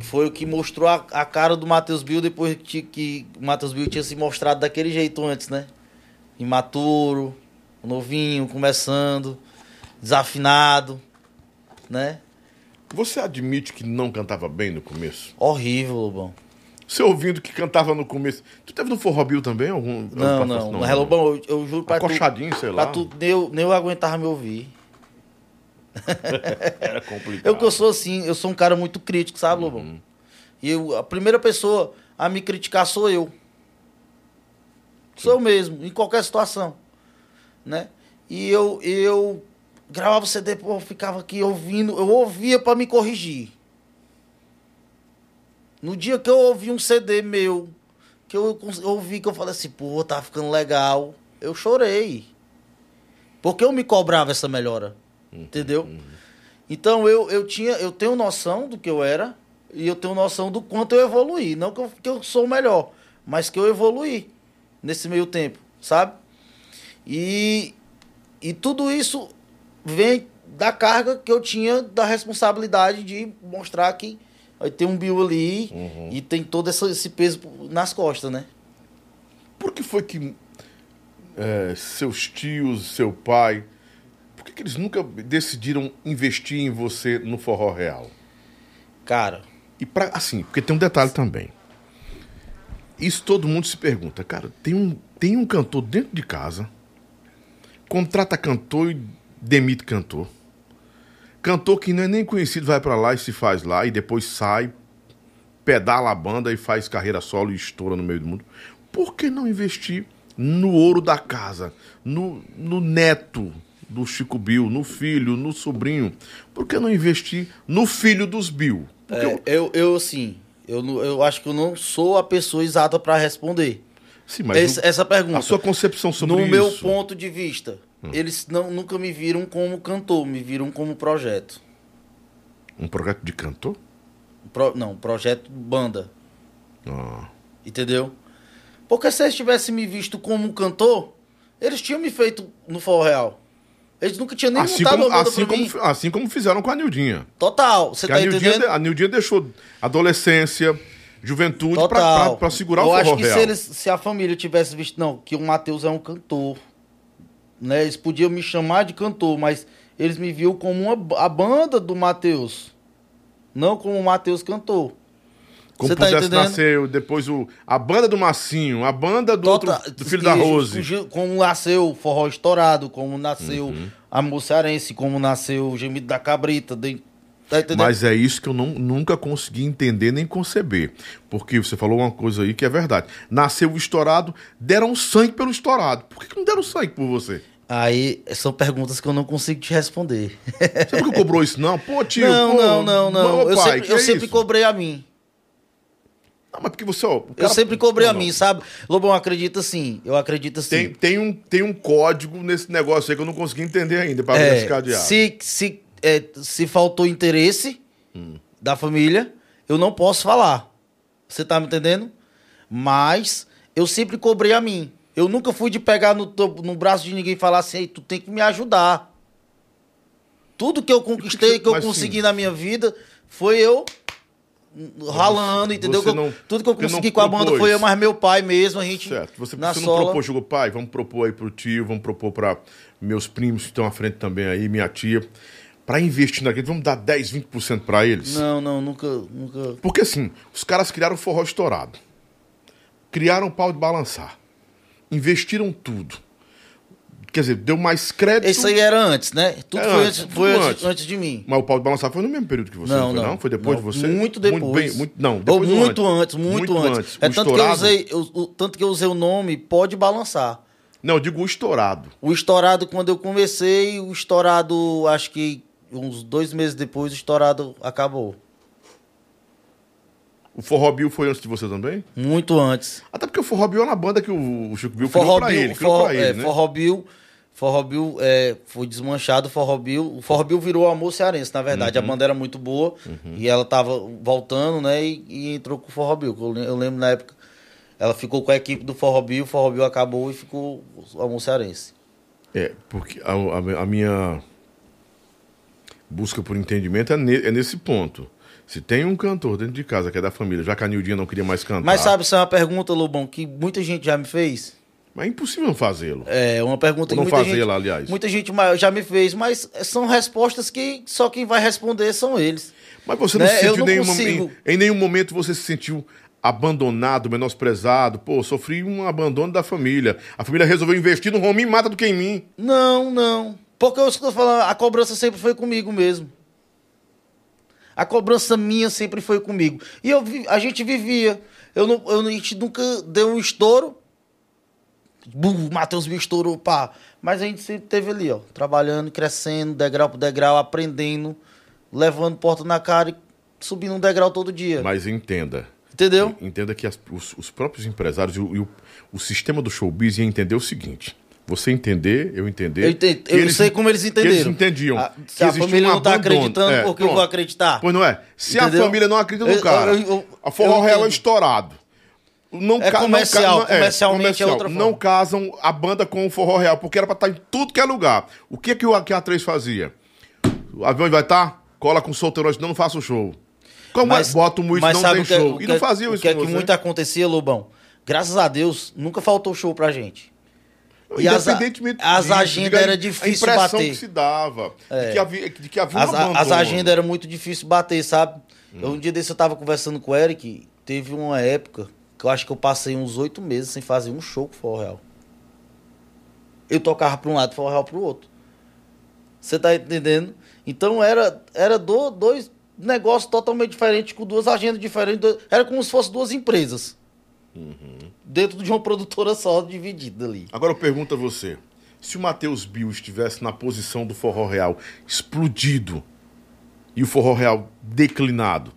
Foi o que mostrou a, a cara do Matheus Bill depois que, que o Matheus Bill tinha se mostrado daquele jeito antes, né? Imaturo, novinho, começando desafinado, né? Você admite que não cantava bem no começo? Horrível, Lobão. Você ouvindo que cantava no começo. Tu teve no Forró Bill também? Algum, Não, não. Mas, Lobão, eu, eu juro pra tu. Acochadinho, sei lá. Tu, nem eu, nem eu aguentava me ouvir. Era complicado. Eu que eu sou assim, eu sou um cara muito crítico, sabe, Lobão? Uhum. E eu, a primeira pessoa a me criticar sou eu. Sou eu mesmo, em qualquer situação. Né? E eu, eu gravava o CD, pô, eu ficava aqui ouvindo, eu ouvia pra me corrigir. No dia que eu ouvi um CD meu, que eu, eu ouvi que eu falei assim, pô, tá ficando legal, eu chorei. Porque eu me cobrava essa melhora. Entendeu? Então eu, eu tinha, eu tenho noção do que eu era e eu tenho noção do quanto eu evoluí. Não que eu, que eu sou o melhor, mas que eu evoluí nesse meio tempo, sabe? E, e tudo isso vem da carga que eu tinha da responsabilidade de mostrar que tem um bio ali e tem todo esse peso nas costas, né? Por que foi que é, seus tios, seu pai, por que, que eles nunca decidiram investir em você no forró real? Cara, E para assim, porque tem um detalhe também. Isso todo mundo se pergunta, cara, tem um, tem um cantor dentro de casa, contrata cantor e demite cantor. Cantor que não é nem conhecido vai pra lá e se faz lá e depois sai, pedala a banda e faz carreira solo e estoura no meio do mundo. Por que não investir no ouro da casa, no, no neto do Chico Bill, no filho, no sobrinho? Por que não investir no filho dos Bill? É, eu, eu assim, eu, eu acho que eu não sou a pessoa exata para responder Sim, mas esse- o- essa pergunta. a sua concepção sobre no isso. meu ponto de vista, eles não, nunca me viram como cantor, me viram como projeto. Um projeto de cantor? Pro- não, projeto banda, Ah. entendeu? Porque se eles tivessem me visto como cantor, eles tinham me feito no Forró Real. Eles nunca tinham nem Assim, montado como, a assim, pra mim. como, assim como fizeram com a Nildinha. Total, você Que tá a, Nildinha entendendo? de- a Nildinha deixou adolescência, juventude pra, pra- pra segurar eu o acho forró que real. se, eles, se a família tivesse visto, não, que o Matheus é um cantor, né? Eles podiam me chamar de cantor, mas eles me viam como uma, a banda do Matheus, não como o Matheus cantor. Como Você tá pudesse entendendo? nascer depois o, a banda do Massinho, a banda do, outro, Tota- do filho da que Rose. Como nasceu o Forró Estourado, como nasceu Uhum. a Mocearense, como nasceu o Gemido da Cabrita. de- Tá? Mas é isso que eu não, nunca consegui entender nem conceber. Porque você falou uma coisa aí que é verdade. Nasceu o estourado, deram sangue pelo estourado. Por que não deram sangue por você? Aí são perguntas que eu não consigo te responder. Você nunca cobrou isso, não? Pô, tio, não, pô, não, não, não. meu Eu pai, sempre, eu é sempre cobrei a mim. Não, mas porque você, ó, o Eu cara- sempre cobrei a Não, não. mim, sabe? Lobão, acredita assim. Eu acredito assim. Tem, tem, um, tem um código nesse negócio aí que eu não consegui entender ainda pra É, esse cadeado. se, se, é, se faltou interesse da família, eu não posso falar. Você tá me entendendo? Mas eu sempre cobrei a mim. Eu nunca fui de pegar no, no braço de ninguém e falar assim, "Ei, tu tem que me ajudar. Tudo que eu conquistei, que eu Mas, consegui sim. na minha vida, foi eu ralando, entendeu? não- tudo que eu não consegui com a banda foi eu, mas meu pai mesmo, a gente. Certo. Você, na você não sola. propôs, jogou, pai, vamos propor aí pro tio, vamos propor pra meus primos que estão à frente também aí, minha tia, pra investir naquilo, vamos dar 10, 20% pra eles? Não, não, nunca, nunca. Porque assim, os caras criaram o forró estourado. Criaram o pau de balançar. Investiram tudo. Quer dizer, deu mais crédito. Isso aí era antes, né? Tudo É foi, antes, antes, foi antes, antes. de mim. Mas o pau de balançar foi no mesmo período que você, não, Não, foi, não? Foi depois Não, de você? muito depois. bem, muito- não, depois ou muito antes, muito, Muito antes. É tanto que, eu usei, eu- o, tanto que eu usei o nome Pode Balançar. Não, eu digo o estourado. O estourado, quando eu comecei, o estourado, acho que uns dois meses depois, o estourado acabou. O Forró Bill foi antes de você também? Muito antes. Até porque o Forró Bill é uma banda que o Chico Bill criou pra ele. Criou Forró, pra ele, é, né? Forró Bill é, foi desmanchado, Forró Bill, o Forró Bill virou Amor Cearense, na verdade. Uhum. A banda era muito boa e ela tava voltando, né, e, e entrou com o que Eu, lem- eu lembro na época, ela ficou com a equipe do Forró Bill, o Forró Bill acabou e ficou o Amor Cearense. É, porque a, a- a minha busca por entendimento é, ne- é nesse ponto. Se tem um cantor dentro de casa que é da família, já que a Nildinha não queria mais cantar. Mas sabe, isso é uma pergunta, Lobão, que muita gente já me fez. Mas é impossível não fazê-lo. É uma pergunta Ou não que muita fazê-la, gente, aliás. muita gente já me fez, mas são respostas que só quem vai responder são eles. Mas você não Né, se eu sentiu não nenhum, em, em nenhum momento você se sentiu abandonado, menosprezado. Pô, sofri um abandono da família. A família resolveu investir no Rominho mata do que em mim. Não, não. Porque eu estou falando, a cobrança sempre foi comigo mesmo. A cobrança minha sempre foi comigo. E eu, a gente vivia. Eu não, eu, a gente nunca deu um estouro. Bum, Matheus me estourou, pá. Mas a gente sempre teve ali, ó. Trabalhando, crescendo, degrau por degrau, aprendendo, levando porta na cara e subindo um degrau todo dia. Mas entenda. Entendeu? Entenda que as- os, os próprios empresários e, o, e o- o sistema do showbiz ia entender o seguinte. Você entender, eu entender. Eu, que eu sei como eles que entenderam. eles entendiam. A, que se a família não tá abandono. acreditando, É, por que eu vou acreditar? Pois não é. Se Entendeu? a família não acredita no Eu- cara, eu- a forró real é estourado. Não É ca- não comercial, ca- não- comercialmente é outra Não forma. casam a banda com o forró real, porque era pra estar em tudo que é lugar. O que que o que a 3 fazia? O avião vai estar? Cola com solteirões, não, não faça o show. Como é? Bota o muito, mas não tem o que, é- show. o E que, não faziam o isso que é que muito acontecia, Lobão? Graças a Deus, nunca faltou show pra gente. E as, a- Independentemente as disso, agendas diga, era a difícil impressão bater. que se dava. É. De, que havia, de que havia um As, a- as agendas eram muito difícil bater, sabe? Hum. Eu, um dia desse eu tava conversando com o Eric, teve uma época que eu acho que eu passei uns oito meses sem fazer um show com Forró Real. Eu tocava pra um lado, Forró Real pro outro. Você tá entendendo? Então era, era do- dois negócios totalmente diferentes, com duas agendas diferentes. dois- era como se fossem duas empresas. Uhum. Dentro de uma produtora só, dividida ali. Agora eu pergunto a você. Se o Matheus Bill estivesse na posição do forró real explodido e o forró real declinado,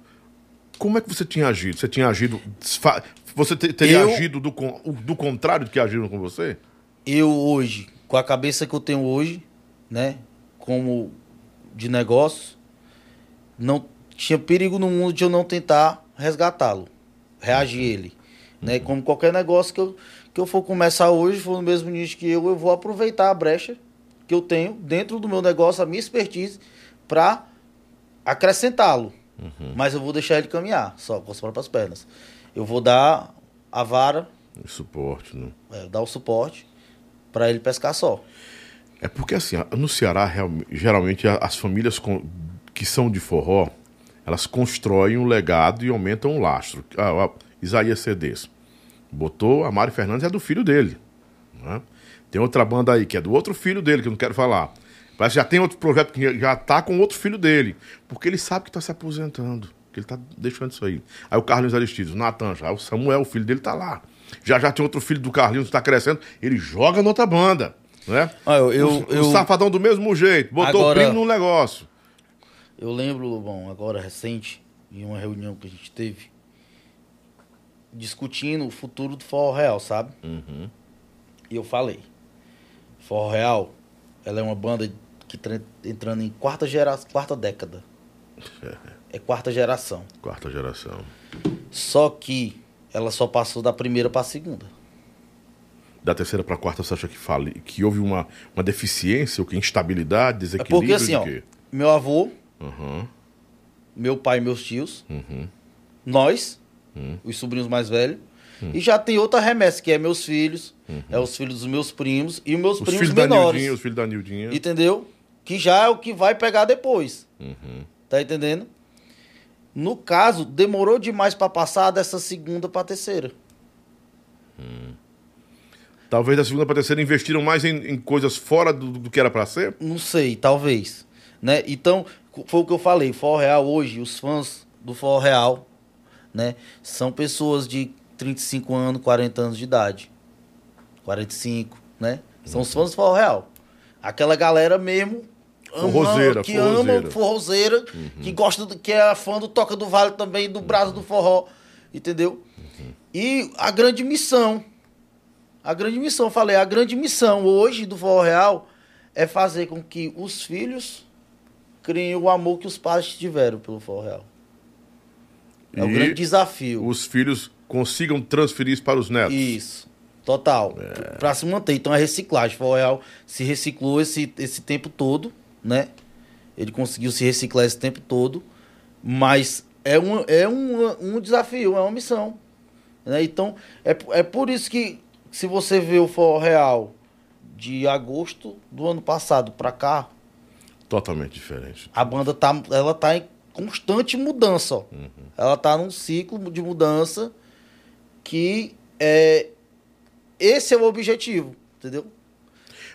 como é que você tinha agido? Você tinha agido... Você te- teria Eu- agido do, do contrário do que agiram com você? eu hoje, com a cabeça que eu tenho hoje, né, como de negócio, não tinha perigo no mundo de eu não tentar resgatá-lo, reagir ele, né, como qualquer negócio que eu, que eu for começar hoje, for no mesmo nicho que eu, eu vou aproveitar a brecha que eu tenho dentro do meu negócio, a minha expertise, para acrescentá-lo. Mas eu vou deixar ele caminhar, só com as próprias pernas. Eu vou dar a vara, O suporte, né? é, dar o suporte para ele pescar só. É porque assim, no Ceará, geralmente as famílias que são de forró, elas constroem um legado e aumentam o lastro. Ah, ah, Isaías Cedes botou a Mari Fernandes é do filho dele. né? Tem outra banda aí que é do outro filho dele, que eu não quero falar. Parece que já tem outro projeto que já tá com outro filho dele. Porque ele sabe que tá se aposentando. Que ele tá deixando isso aí. Aí o Carlinhos Aristides, o Natan já, o Samuel, o filho dele, tá lá. Já já tem outro filho do Carlinhos que tá crescendo. Ele joga noutra banda. Né? Ah, eu- eu- o, o eu- safadão do mesmo jeito, botou Agora- o primo no negócio. Eu lembro, bom, agora recente, em uma reunião que a gente teve, discutindo o futuro do Forró Real, sabe? E eu falei, Forró Real, ela é uma banda que tá entrando em quarta, gera, quarta década. É quarta geração. Quarta geração. Só que ela só passou da primeira para a segunda. Da terceira pra quarta, você acha que, fale, que houve uma, uma deficiência, ou que instabilidade, É desequilíbrio? porque assim, ó, meu avô, Uhum, meu pai e meus tios, uhum, nós, Hum. os sobrinhos mais velhos, e já tem outra remessa, que é meus filhos, é os filhos dos meus primos e os meus Os primos filhos da menores. Nildinha, os filhos da Nildinha. Entendeu? Que já é o que vai pegar depois. Uhum. Tá entendendo? No caso, demorou demais pra passar dessa segunda pra terceira. Talvez da segunda pra terceira investiram mais em, em coisas fora do, do que era pra ser? Não sei, talvez. Né? Então, foi o que eu falei. Forró Real hoje, os fãs do Forró Real, né? São pessoas de 35 anos, 40 anos de idade. 45, né? São os fãs do Forró Real. Aquela galera mesmo... ama- Forrozeira, que forrozeira. ama forrozeira, que gosta, do, que é fã do Toca do Vale também, do Braço do Forró, entendeu? E a grande missão, a grande missão, eu falei, a grande missão hoje do Forró Real é fazer com que os filhos criem o amor que os pais tiveram pelo Forró Real. É o E grande desafio. Os filhos consigam transferir isso para os netos. Isso. Total. É. Pra se manter. Então é reciclagem. O Real se reciclou esse, esse tempo todo, né? Ele conseguiu se reciclar esse tempo todo. Mas é um, é um, um desafio, é uma missão. Né? Então, é, é por isso que se você vê o Forró Real de agosto do ano passado pra cá, Totalmente diferente. a banda tá, ela tá em constante mudança, ó. Ela tá num ciclo de mudança que é, esse é o objetivo, entendeu?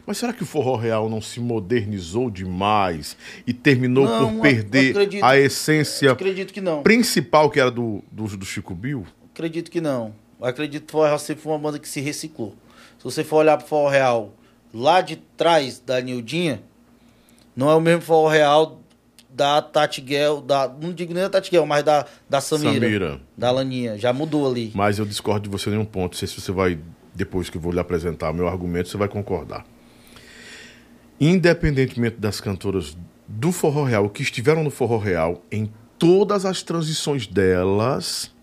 Mas será que o forró real não se modernizou demais e terminou Não, por perder acredito- a essência Acredito que não. principal que era do, do, do Chico Bill? Acredito que não. Acredito que o Forró Real sempre foi uma banda que se reciclou. Se você for olhar pro Forró Real lá de trás da Nildinha, não é o mesmo Forró Real da Tati Guel, da, não digo nem da Tati Guel, mas da, da Samira, Samira. Da Laninha. Já mudou ali. Mas eu discordo de você em um ponto. Não sei se você vai, depois que eu vou lhe apresentar o meu argumento, você vai concordar. Independentemente das cantoras do Forró Real, que estiveram no Forró Real, em todas as transições delas,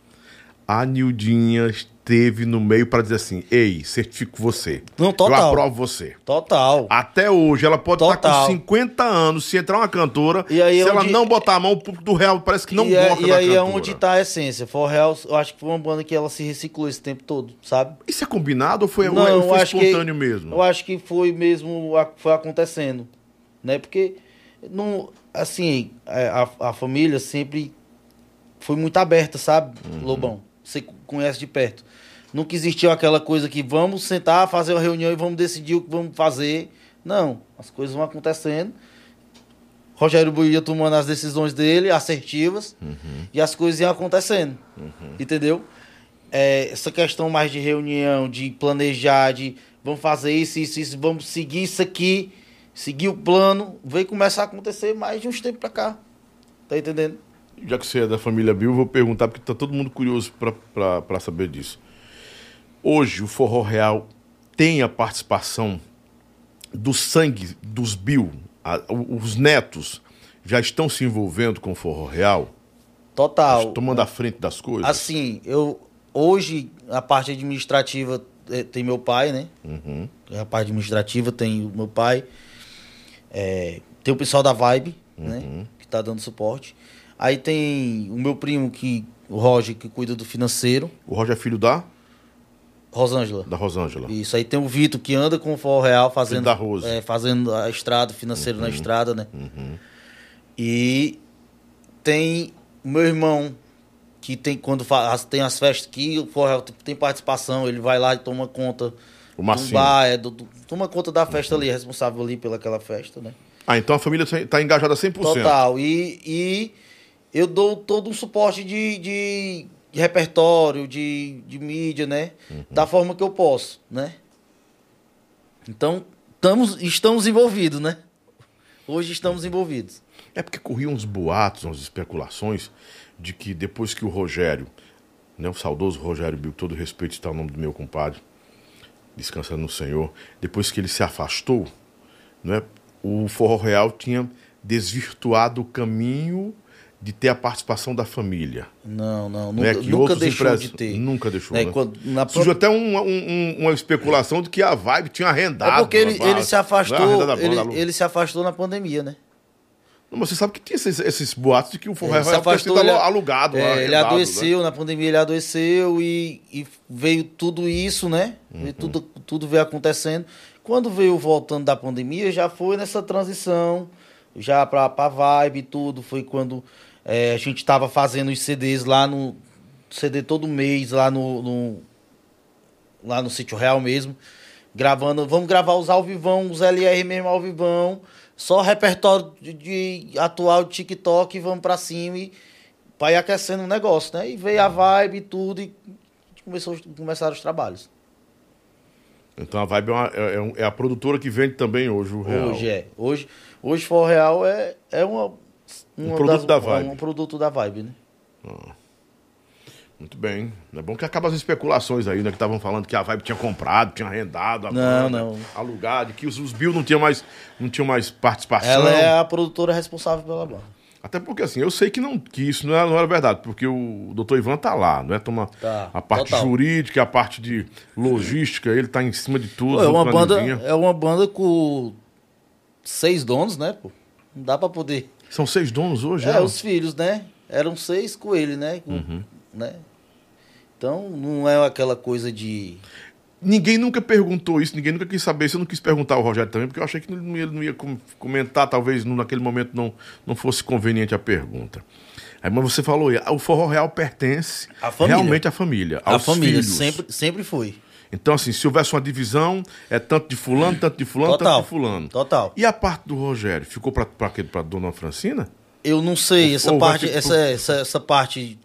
a Nildinha esteve no meio para dizer assim: Ei, certifico você. Não, Eu total. aprovo você. Total. Até hoje, ela pode estar com Total. 50 anos, se entrar uma cantora, E se é ela onde- não botar a mão, o público do Real parece que não e é- gosta e da aí é onde tá a essência. Forró Real, eu acho que foi uma banda que ela se reciclou esse tempo todo, sabe? Isso é combinado ou foi, Não, ou eu foi espontâneo que, mesmo? Eu acho que foi mesmo, foi acontecendo, né? Porque, não, assim, a, a- a família sempre foi muito aberta, sabe, Uhum. Lobão? Você conhece de perto. Nunca existiu aquela coisa que vamos sentar, fazer uma reunião e vamos decidir o que vamos fazer. Não, as coisas vão acontecendo. Rogério Bui ia tomando as decisões dele, assertivas, Uhum. e as coisas iam acontecendo. Entendeu? É, essa questão mais de reunião, de planejar, de vamos fazer isso, isso, isso, vamos seguir isso aqui, seguir o plano, veio começar a acontecer mais de uns tempos pra cá. Tá entendendo? Já que você é da família Bill, vou perguntar, porque tá todo mundo curioso pra- pra pra saber disso. Hoje, o Forró Real tem a participação do sangue dos Bill. A- os netos já estão se envolvendo com o Forró Real? Total. Tomando a frente das coisas? Assim, eu hoje a parte administrativa eh, tem meu pai, né? Uhum. A parte administrativa tem o meu pai. É, tem o pessoal da Vibe, né? Que tá dando suporte. Aí tem o meu primo, que, o Roger, que cuida do financeiro. O Roger é filho da, Rosângela. da Rosângela. Isso aí tem o Vitor que anda com o Forró Real fazendo, da Rose. é, fazendo a estrada, financeiro Uhum. na estrada, né? E tem o meu irmão que tem quando faz, tem as festas que o Forró Real tem participação, ele vai lá e toma conta O do Massinho. bar, é, do- do- toma conta da festa ali, é responsável ali pelaquela festa, né? Ah, então a família está engajada 100%. Total. E, e eu dou todo um suporte de, de, de repertório, de, de mídia, né? Da forma que eu posso, né? Então, estamos, estamos envolvidos, né? Hoje estamos envolvidos. É porque corriam uns boatos, umas especulações de que depois que o Rogério, né, o saudoso Rogério Bill, todo respeito está o nome do meu compadre, descansando no Senhor, depois que ele se afastou, né, o Forró Real tinha desvirtuado o caminho de ter a participação da família. Não, não, né, nunca, que nunca deixou de ter. Nunca deixou, Né, né? quando- na Surgiu até um- um- um- uma especulação de que a Vibe tinha arrendado. É porque ele, ele se a- afastou, a renda da ele, banda, ele se afastou na pandemia, né? Não, mas você sabe que tinha esses, esses boatos de que o Forró afastou, sido ele- alugado. É, ele arrendado, né? adoeceu, na pandemia ele adoeceu e, e veio tudo isso, né? Veio tudo, tudo veio acontecendo. Quando veio voltando da pandemia, já foi nessa transição, já pra, pra vibe e tudo. Foi quando é, a gente tava fazendo os CDs lá no. CD todo mês lá no. no- lá no Sítio Real mesmo. Gravando, vamos gravar os alvivão, os LR mesmo alvivão. Só repertório de, de atual de TikTok, vamos pra cima e ir aquecendo o negócio, né? E veio a vibe e tudo e começou, começaram os trabalhos. Então a Vibe é, uma- é- é um- é a produtora que vende também hoje o Real. Hoje é. Hoje, hoje For Real é, é uma, uma produto da Vibe. É um produto da vibe, né? Muito bem. É bom que acaba as especulações aí, né? Que estavam falando que a Vibe tinha comprado, tinha arrendado, Não, banda, não. alugado, que os, os Bill não tinham mais, não tinham mais participação. Ela é a produtora responsável pela banda. Até porque assim, eu sei que, não, que isso não era, não era verdade, porque o doutor Ivan tá lá, não é? Toma Tá, a parte total. jurídica, a parte de logística, ele tá em cima de tudo. Pô, é uma banda, é uma banda com seis donos, né, pô? Não dá pra poder. São seis donos hoje, É, é? os filhos, né? Eram seis com ele, né? Com- Uhum. né? Então, não é aquela coisa de. Ninguém nunca perguntou isso, ninguém nunca quis saber. Isso eu não quis perguntar ao Rogério também, porque eu achei que ele não ia, não ia com- comentar, talvez naquele momento não, não fosse conveniente a pergunta. Aí, mas você falou, o forró real pertence realmente à família. A Aos família filhos. sempre, sempre foi. Então, assim, se houvesse uma divisão, é tanto de fulano, tanto de fulano, Total. tanto de fulano. Total. E a parte do Rogério? Ficou pra, pra, dona Francina? Eu não sei, essa Ou parte, essa, essa, essa parte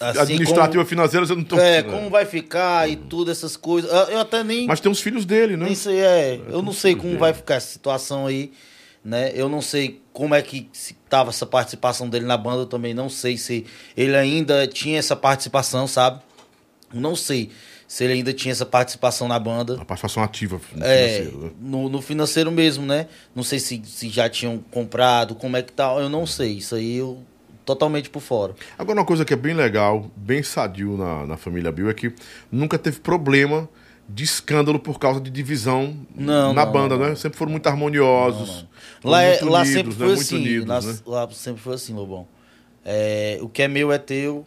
assim, Administrativa financeira, você não tô... como, é, como vai ficar e tudo, essas coisas. Eu, eu até nem, Mas tem os filhos dele, né? nem sei, é, eu não sei como dele. vai ficar essa situação aí, né? Eu não sei como é que se tava essa participação dele na banda, eu também não sei se ele ainda tinha essa participação, sabe? Eu não sei se ele ainda tinha essa participação na banda. A participação ativa no É, financeiro, né? no, no financeiro mesmo, né? Não sei se, se já tinham comprado, como é que tá, eu não sei. Isso aí eu totalmente por fora. Agora, uma coisa que é bem legal, bem sadio na, na família Bill é que nunca teve problema de escândalo por causa de divisão Não, na não, banda, não, né? Sempre foram muito harmoniosos. Lá, é- muito lá unidos, sempre né? foi assim. unidos, lá, né? lá sempre foi assim, Lobão. É, o que é meu é teu,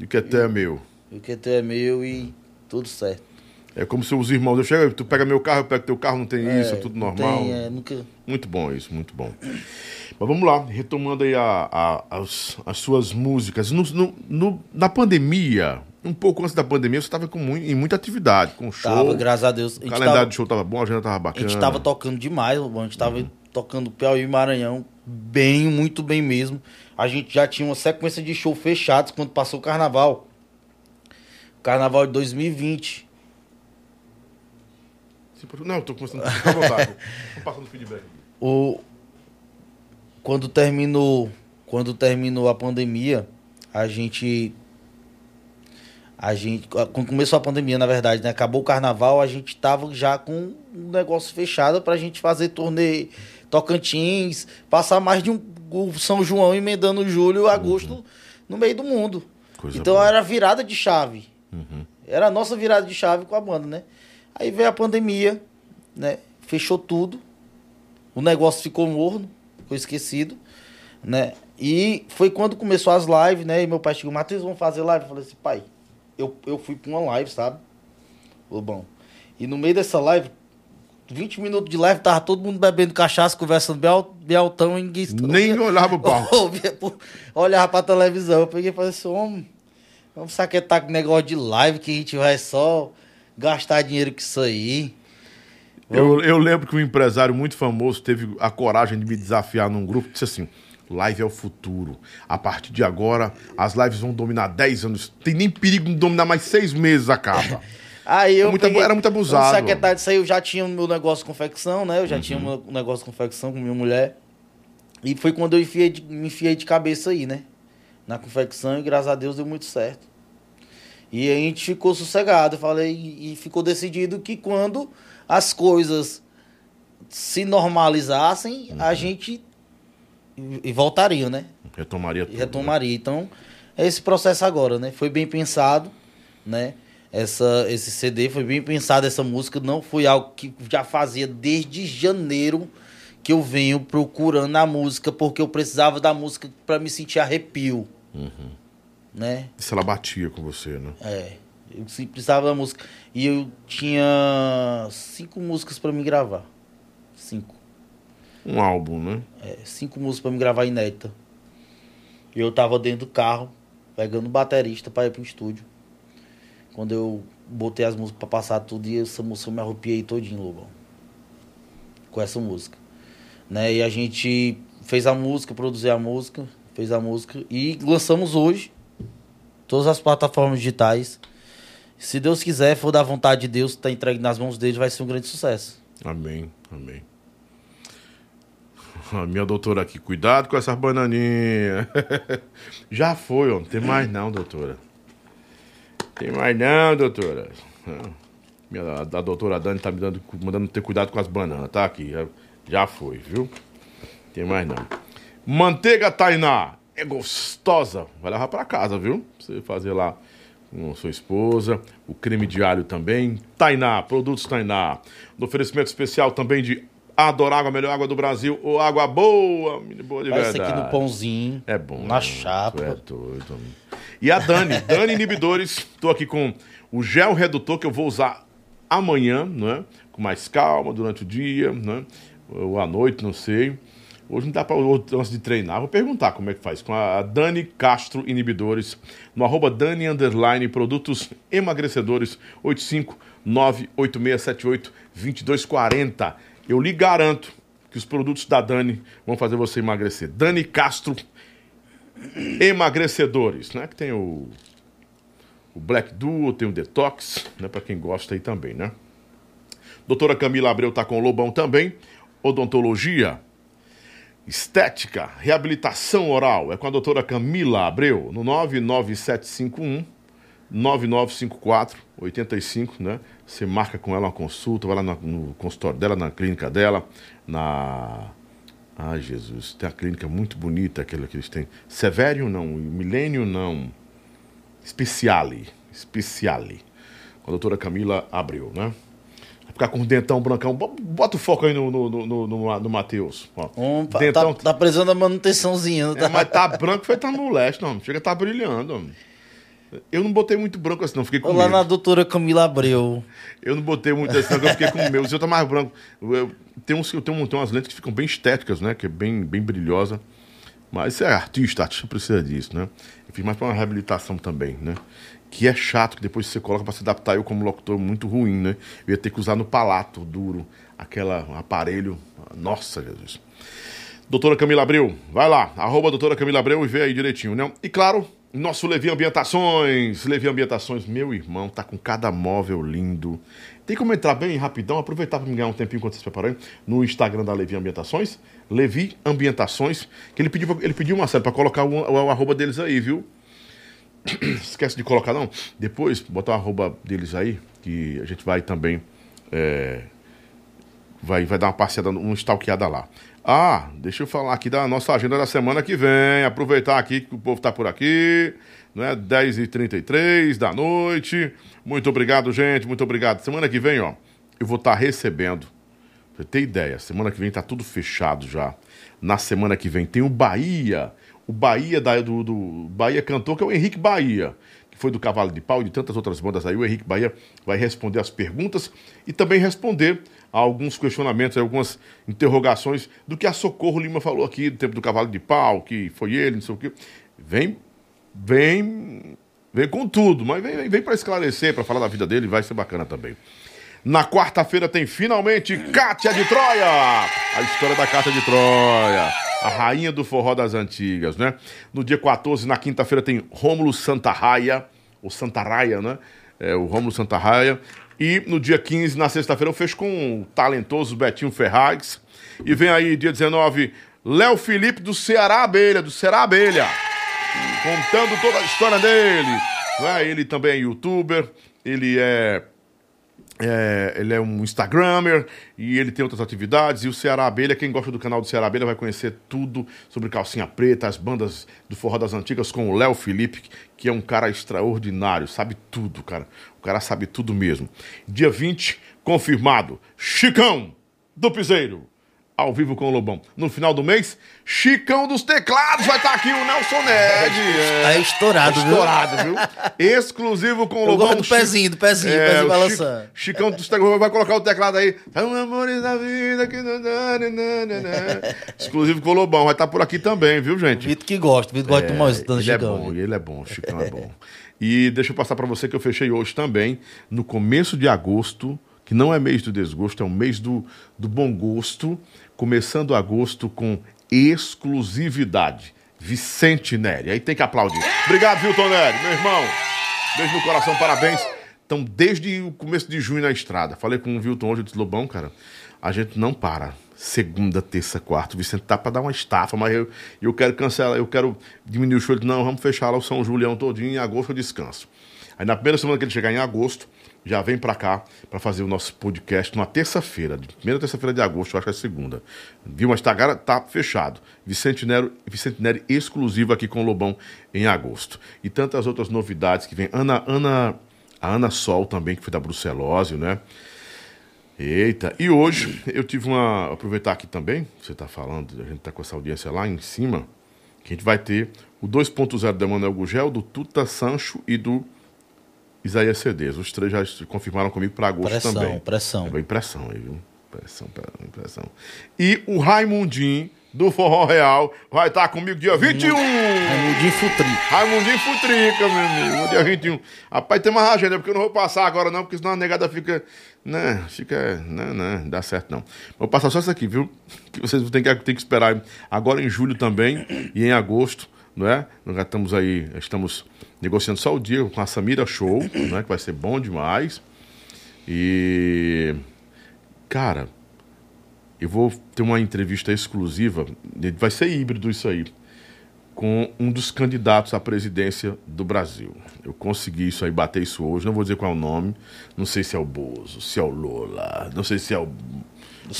E que até é meu. o que é teu é meu e tudo certo. É como se os irmãos, eu chego, tu pega meu carro, eu pego teu carro, não tem isso, é tudo normal. Tem, é, nunca... Muito bom isso, muito bom. Mas vamos lá, retomando aí a, a- as, as suas músicas. No, no- no- na pandemia, um pouco antes da pandemia, você estava em muita atividade, com show. Tava, graças a Deus. A o gente calendário tava, de show tava bom, a agenda tava a bacana. gente tava tocando demais. A gente tava tocando Piauí e Maranhão bem, muito bem mesmo. A gente já tinha uma sequência de show fechados quando passou o carnaval. Carnaval de 2020. Não, tô começando a ficar vontade. Passando feedback. o quando terminou quando terminou a pandemia a gente a gente quando começou a pandemia na verdade né acabou o carnaval a gente tava já com um negócio fechado pra gente fazer turnê Tocantins passar mais de um o São João emendando julho e agosto no meio do mundo Coisa então boa. era virada de chave Uhum. era a nossa virada de chave com a banda, né? Aí veio a pandemia, né? Fechou tudo. O negócio ficou morno, ficou esquecido, né? E foi quando começou as lives, né? E meu pai chegou, Matheus, vamos fazer live? Eu falei assim, pai, eu, eu fui pra uma live, sabe? Lobão. E no meio dessa live, 20 minutos de live, tava todo mundo bebendo cachaça, conversando bem, al- bem altão, e ninguém Nem olhava o palco. Por- Olhava pra televisão, eu peguei e falei assim, homem, vamos saquetar com negócio de live que a gente vai só gastar dinheiro com isso aí. Eu, eu lembro que um empresário muito famoso teve a coragem de me desafiar num grupo e disse assim: live é o futuro. A partir de agora, as lives vão dominar 10 anos. Tem nem perigo de dominar mais seis meses, acaba. Aí eu Muito abu- era muito abusado. Saquetar disso aí, eu já tinha o meu negócio de confecção, né? Eu já tinha o meu negócio de confecção com minha mulher. E foi quando eu enfiei de- me enfiei de cabeça aí, né? Na confecção e graças a Deus deu muito certo. E a gente ficou sossegado, eu falei, e ficou decidido que quando as coisas se normalizassem, a gente e voltaria, né? Retomaria tudo. retomaria. Então, é esse processo agora, né? Foi bem pensado, né? Essa, esse CD foi bem pensado, essa música não foi algo que já fazia desde janeiro que eu venho procurando a música, porque eu precisava da música para me sentir arrepio, né? Se ela batia com você, né? É, eu precisava da música. E eu tinha cinco músicas para me gravar. Cinco. Um álbum, né? É, cinco músicas pra me gravar inédita. E eu tava dentro do carro, pegando o baterista pra ir pro estúdio. Quando eu botei as músicas pra passar tudo, e essa música eu me arrupiei todinho, Lobão. Com essa música. Né? E a gente fez a música, produziu a música, fez a música e lançamos hoje. Todas as plataformas digitais. Se Deus quiser, for da vontade de Deus, tá entregue nas mãos dele, vai ser um grande sucesso. Amém, amém. A minha doutora aqui, cuidado com essas bananinhas. Já foi, ó. Não tem mais não, doutora. Tem mais não, doutora. Minha, a, a doutora Dani tá me dando, mandando ter cuidado com as bananas, tá aqui. Já, já foi, viu? Tem mais não. Manteiga Tainá é gostosa. Vai levar pra casa, viu? Você fazer lá com sua esposa. O creme de alho também. Tainá, produtos Tainá. No oferecimento especial também de Adorágua, a melhor água do Brasil. Ou água boa, boa de verdade. aqui no pãozinho. É bom. Na chapa. É doido. E a Dani, Dani Inibidores. Tô aqui com o gel redutor que eu vou usar amanhã, né? Com mais calma durante o dia, né? Ou à noite, não sei. Hoje não dá para antes de treinar, vou perguntar como é que faz. Com a Dani Castro Inibidores, no arroba Dani Underline Produtos Emagrecedores 85986782240. Eu lhe garanto que os produtos da Dani vão fazer você emagrecer. Dani Castro Emagrecedores, né? Que tem o, o Black Duo, tem o Detox, né? Para quem gosta aí também, né? Doutora Camila Abreu tá com o Lobão também. Odontologia Estética, reabilitação oral, é com a doutora Camila Abreu, no 99751 9954 85, né? Você marca com ela uma consulta, vai lá no, consultório dela, na clínica dela, na. Ai, Jesus, tem a clínica muito bonita, aquela que eles têm. Severium não, Milênio não. Speciale, Speciale. Com a doutora Camila Abreu, né? Ficar com o dentão brancão. Bota o foco aí no, no, no, no, no Matheus. Opa, dentão... tá, tá precisando da manutençãozinha. Tá? É, mas tá branco, foi tá no leste, não. Chega tá brilhando. Eu não botei muito branco assim, não. Fiquei com Lá medo. na doutora Camila Abreu. Eu não botei muito assim, não, eu fiquei com. O seu tá mais branco. Eu, tem, uns, eu tenho, tenho umas lentes que ficam bem estéticas, né? Que é bem, bem brilhosa. Mas você é artista, artista precisa disso, né? Eu fiz mais para uma reabilitação também, né? Que é chato, que depois você coloca para se adaptar, eu como locutor, muito ruim, né? Eu ia ter que usar no palato duro, aquele aparelho. Nossa, Jesus. Doutora Camila Abreu, vai lá, arroba doutora Camila Abreu e vê aí direitinho, né? E claro, nosso Levi Ambientações, Levi Ambientações, meu irmão, tá com cada móvel lindo. Tem como entrar bem rapidão, aproveitar para me ganhar um tempinho enquanto vocês preparam no Instagram da Levi Ambientações, Levi Ambientações, que ele pediu, ele pediu uma série para colocar o, o, o arroba deles aí, viu? esquece de colocar não. Depois, botar o arroba deles aí, que a gente vai também. É, vai, vai dar uma passeada, uma stalkeada lá. Ah, deixa eu falar aqui da nossa agenda da semana que vem. Aproveitar aqui que o povo está por aqui. Né? 10h33 da noite. Muito obrigado, gente. Muito obrigado. Semana que vem, ó, eu vou estar tá recebendo. Pra você ter ideia, semana que vem tá tudo fechado já. Na semana que vem tem o Bahia o Bahia da, do, do, Bahia cantor, que é o Henrique Bahia, que foi do Cavalo de Pau e de tantas outras bandas aí. O Henrique Bahia vai responder as perguntas e também responder a alguns questionamentos, a algumas interrogações do que a Socorro Lima falou aqui, do tempo do Cavalo de Pau, que foi ele, não sei o quê. Vem, vem, vem com tudo, mas vem, vem para esclarecer, para falar da vida dele, vai ser bacana também. Na quarta-feira tem finalmente Cátia de Troia, a história da Cátia de Troia a rainha do forró das antigas, né? No dia 14, na quinta-feira, tem Rômulo Santarraia, ou Santarraia, né? É, o Rômulo Santarraia. E no dia 15, na sexta-feira, eu fecho com o talentoso Betinho Ferraz. E vem aí, dia 19, Léo Felipe do Ceará Abelha, do Ceará Abelha, contando toda a história dele. Né? Ele também é youtuber, ele é é, ele é um Instagrammer e ele tem outras atividades. E o Ceará Abelha, quem gosta do canal do Ceará Abelha vai conhecer tudo sobre Calcinha Preta, as bandas do Forró das Antigas com o Léo Felipe, que é um cara extraordinário, sabe tudo, cara. O cara sabe tudo mesmo. Dia 20, confirmado, Chicão do Piseiro ao vivo com o Lobão. No final do mês, Chicão dos Teclados vai estar tá aqui, o Nelson Ned. É, tá estourado, viu? Estourado, viu? Exclusivo com o Lobão. do pezinho, do pezinho, é, pezinho balançando. Chicão dos Teclados vai colocar o teclado aí. São amores da vida que não não, não, não. Exclusivo com o Lobão, vai estar tá por aqui também, viu, gente? Vitor que gosta, Vitor gosta é, de mais Ele Chicão, é bom, ele é bom, o Chicão é bom. E deixa eu passar para você que eu fechei hoje também, no começo de agosto, que não é mês do desgosto, é um mês do, do bom gosto começando agosto com exclusividade. Vicente Neri. Aí tem que aplaudir. Obrigado, Vilton Neri, meu irmão. Beijo no coração, parabéns. Então, desde o começo de junho na estrada. Falei com o Vilton hoje, eu disse, Lobão, cara, a gente não para. Segunda, terça, quarta. O Vicente tá para dar uma estafa, mas eu, eu quero cancelar, eu quero diminuir o show. Ele disse, não, vamos fechar lá o São Julião todinho, em agosto eu descanso. Aí na primeira semana que ele chegar em agosto, já vem para cá para fazer o nosso podcast numa terça-feira, primeira terça-feira de agosto, acho que é segunda. Viu? Mas tá, tá fechado. Vicente Nero, Vicente Neri exclusivo aqui com o Lobão em agosto. E tantas outras novidades que vem. Ana, Ana, a Ana Sol também, que foi da Brucelose, né? Eita, e hoje eu tive uma. Aproveitar aqui também, você está falando, a gente está com essa audiência lá em cima, que a gente vai ter o 2.0 do Emanuel Gugel, do Tuta Sancho e do Isaías CDs. Os três já confirmaram comigo para agosto pressão, também. Pressão, pressão. É impressão aí, viu? Pressão, impressão. E o Raimundinho do Forró Real vai estar comigo dia 21. Raimundinho Futri. Raimundinho Futrica, meu amigo. Dia 21. Rapaz, tem mais agenda, porque eu não vou passar agora, não, porque senão a negada fica. Né, fica. Não, não, não dá certo, não. Vou passar só isso aqui, viu? Que vocês têm que, têm que esperar agora em julho também e em agosto, não é? Nós já estamos aí, estamos negociando só o dia com a Samira Show, né? Que vai ser bom demais. E. Cara, eu vou ter uma entrevista exclusiva, vai ser híbrido isso aí, com um dos candidatos à presidência do Brasil. Eu consegui isso aí, bater isso hoje, não vou dizer qual é o nome, não sei se é o Bozo, se é o Lola, não sei se é o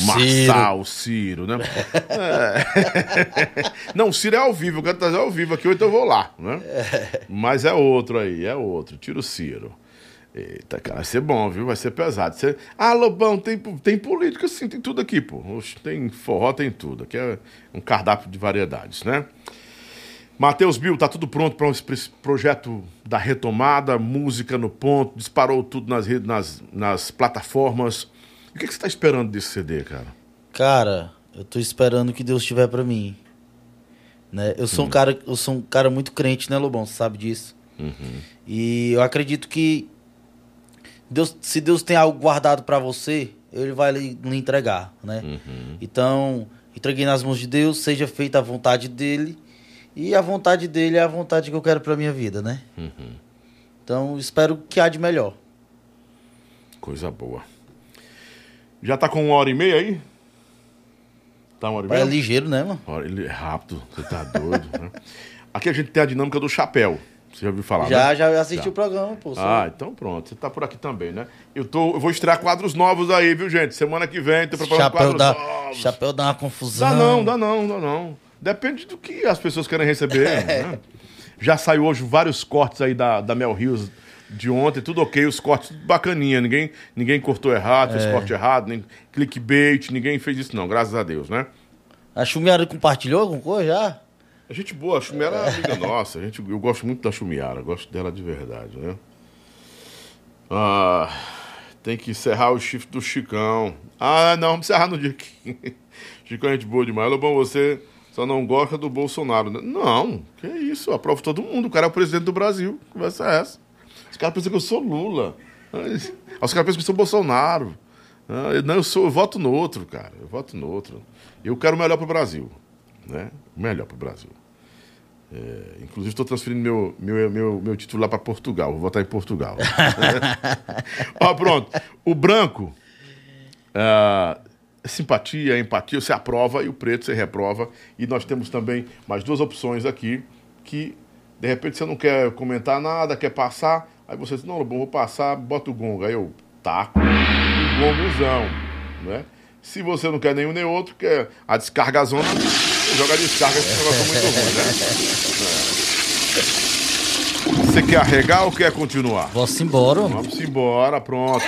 Marçal, Ciro, né? É. Não, o Ciro é ao vivo, eu quero trazer ao vivo aqui, ou então eu vou lá, né? Mas é outro aí, é outro, tira o Ciro. Eita, cara, vai ser bom, viu? Vai ser pesado. Você... Ah, Lobão, tem, tem política sim, tem tudo aqui, pô. Tem forró, tem tudo. Aqui é um cardápio de variedades, né? Matheus Bill, tá tudo pronto para esse projeto da retomada, música no ponto, disparou tudo nas redes, nas, nas plataformas. O que, que você tá esperando desse CD, cara? Cara, eu tô esperando que Deus tiver para mim. Né? Eu sou hum. um cara, eu sou um cara muito crente, né, Lobão? Você sabe disso. Uhum. E eu acredito que Deus, se Deus tem algo guardado para você, ele vai lhe, lhe entregar, né? Uhum. Então, entreguei nas mãos de Deus, seja feita a vontade dele. E a vontade dele é a vontade que eu quero para minha vida, né? Uhum. Então, espero que há de melhor. Coisa boa. Já tá com uma hora e meia aí? Tá uma hora e meia? É ligeiro, né, mano? Ele é rápido, você tá doido, né? Aqui a gente tem a dinâmica do chapéu. Você já ouviu falar? Já, né? já assisti o programa, pô. Ah, então pronto. Você tá por aqui também, né? Eu, tô, eu vou estrear quadros novos aí, viu, gente? Semana que vem, tô preparando chapéu quadros dá, novos. Chapéu dá uma confusão. Dá não, dá não, dá não. Depende do que as pessoas querem receber. é. né? Já saiu hoje vários cortes aí da, da Mel Rios de ontem, tudo ok, os cortes tudo bacaninha. Ninguém, ninguém cortou errado, fez é. corte errado, nem clickbait, ninguém fez isso não, graças a Deus, né? A Chumiara compartilhou alguma coisa já? A gente boa, a Chumiara é amiga nossa. A gente, eu gosto muito da Chumiara, gosto dela de verdade, né? Ah, tem que encerrar o chifre do Chicão. Ah, não, vamos encerrar no dia que. Chicão é gente boa demais. Lobão, você só não gosta do Bolsonaro. Né? Não, que isso, aprova todo mundo. O cara é o presidente do Brasil. Conversa é essa? Os caras pensam que eu sou Lula. Os caras pensam que eu sou Bolsonaro. Ah, não, eu, sou, eu voto no outro, cara. Eu voto no outro. Eu quero o melhor para o Brasil. Né? O melhor para o Brasil. É, inclusive, estou transferindo meu, meu, meu, meu título lá para Portugal. Vou votar em Portugal. Ó, pronto. O branco, é, simpatia, empatia, você aprova e o preto você reprova. E nós temos também mais duas opções aqui que, de repente, você não quer comentar nada, quer passar. Aí você diz, não, bom, vou passar, bota o gongo. Aí eu taco o gongozão, né? Se você não quer nenhum nem outro, quer a descarga zona joga descarga, esse negócio é muito ruim, né? Você quer arregar ou quer continuar? Vamos embora. Vamos embora, pronto.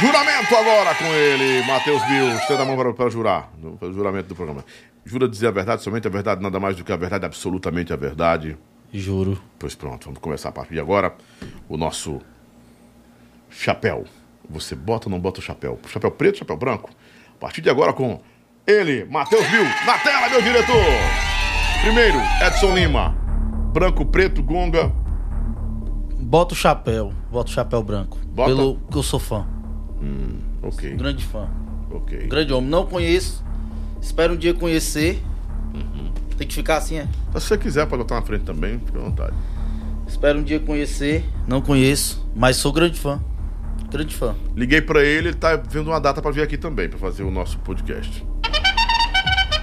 Juramento agora com ele, Matheus Bill. Estenda a mão para, para jurar, no juramento do programa. Jura dizer a verdade, somente a verdade, nada mais do que a verdade, absolutamente a verdade. Juro. Pois pronto, vamos começar a partir de agora o nosso chapéu. Você bota ou não bota o chapéu? Chapéu preto, chapéu branco? A partir de agora com ele, Matheus Bill, na tela, meu diretor. Primeiro, Edson Lima. Branco, preto, gonga. Bota o chapéu. Bota o chapéu branco. Bota? Pelo que eu sou fã. Hum, ok. Grande fã. Ok. Grande homem. Não conheço. Espero um dia conhecer. Tem que ficar assim, é? Se você quiser, pode botar na frente também. Fique à vontade. Espero um dia conhecer. Não conheço, mas sou grande fã. Grande fã. Liguei para ele, ele tá vendo uma data para vir aqui também, para fazer o nosso podcast.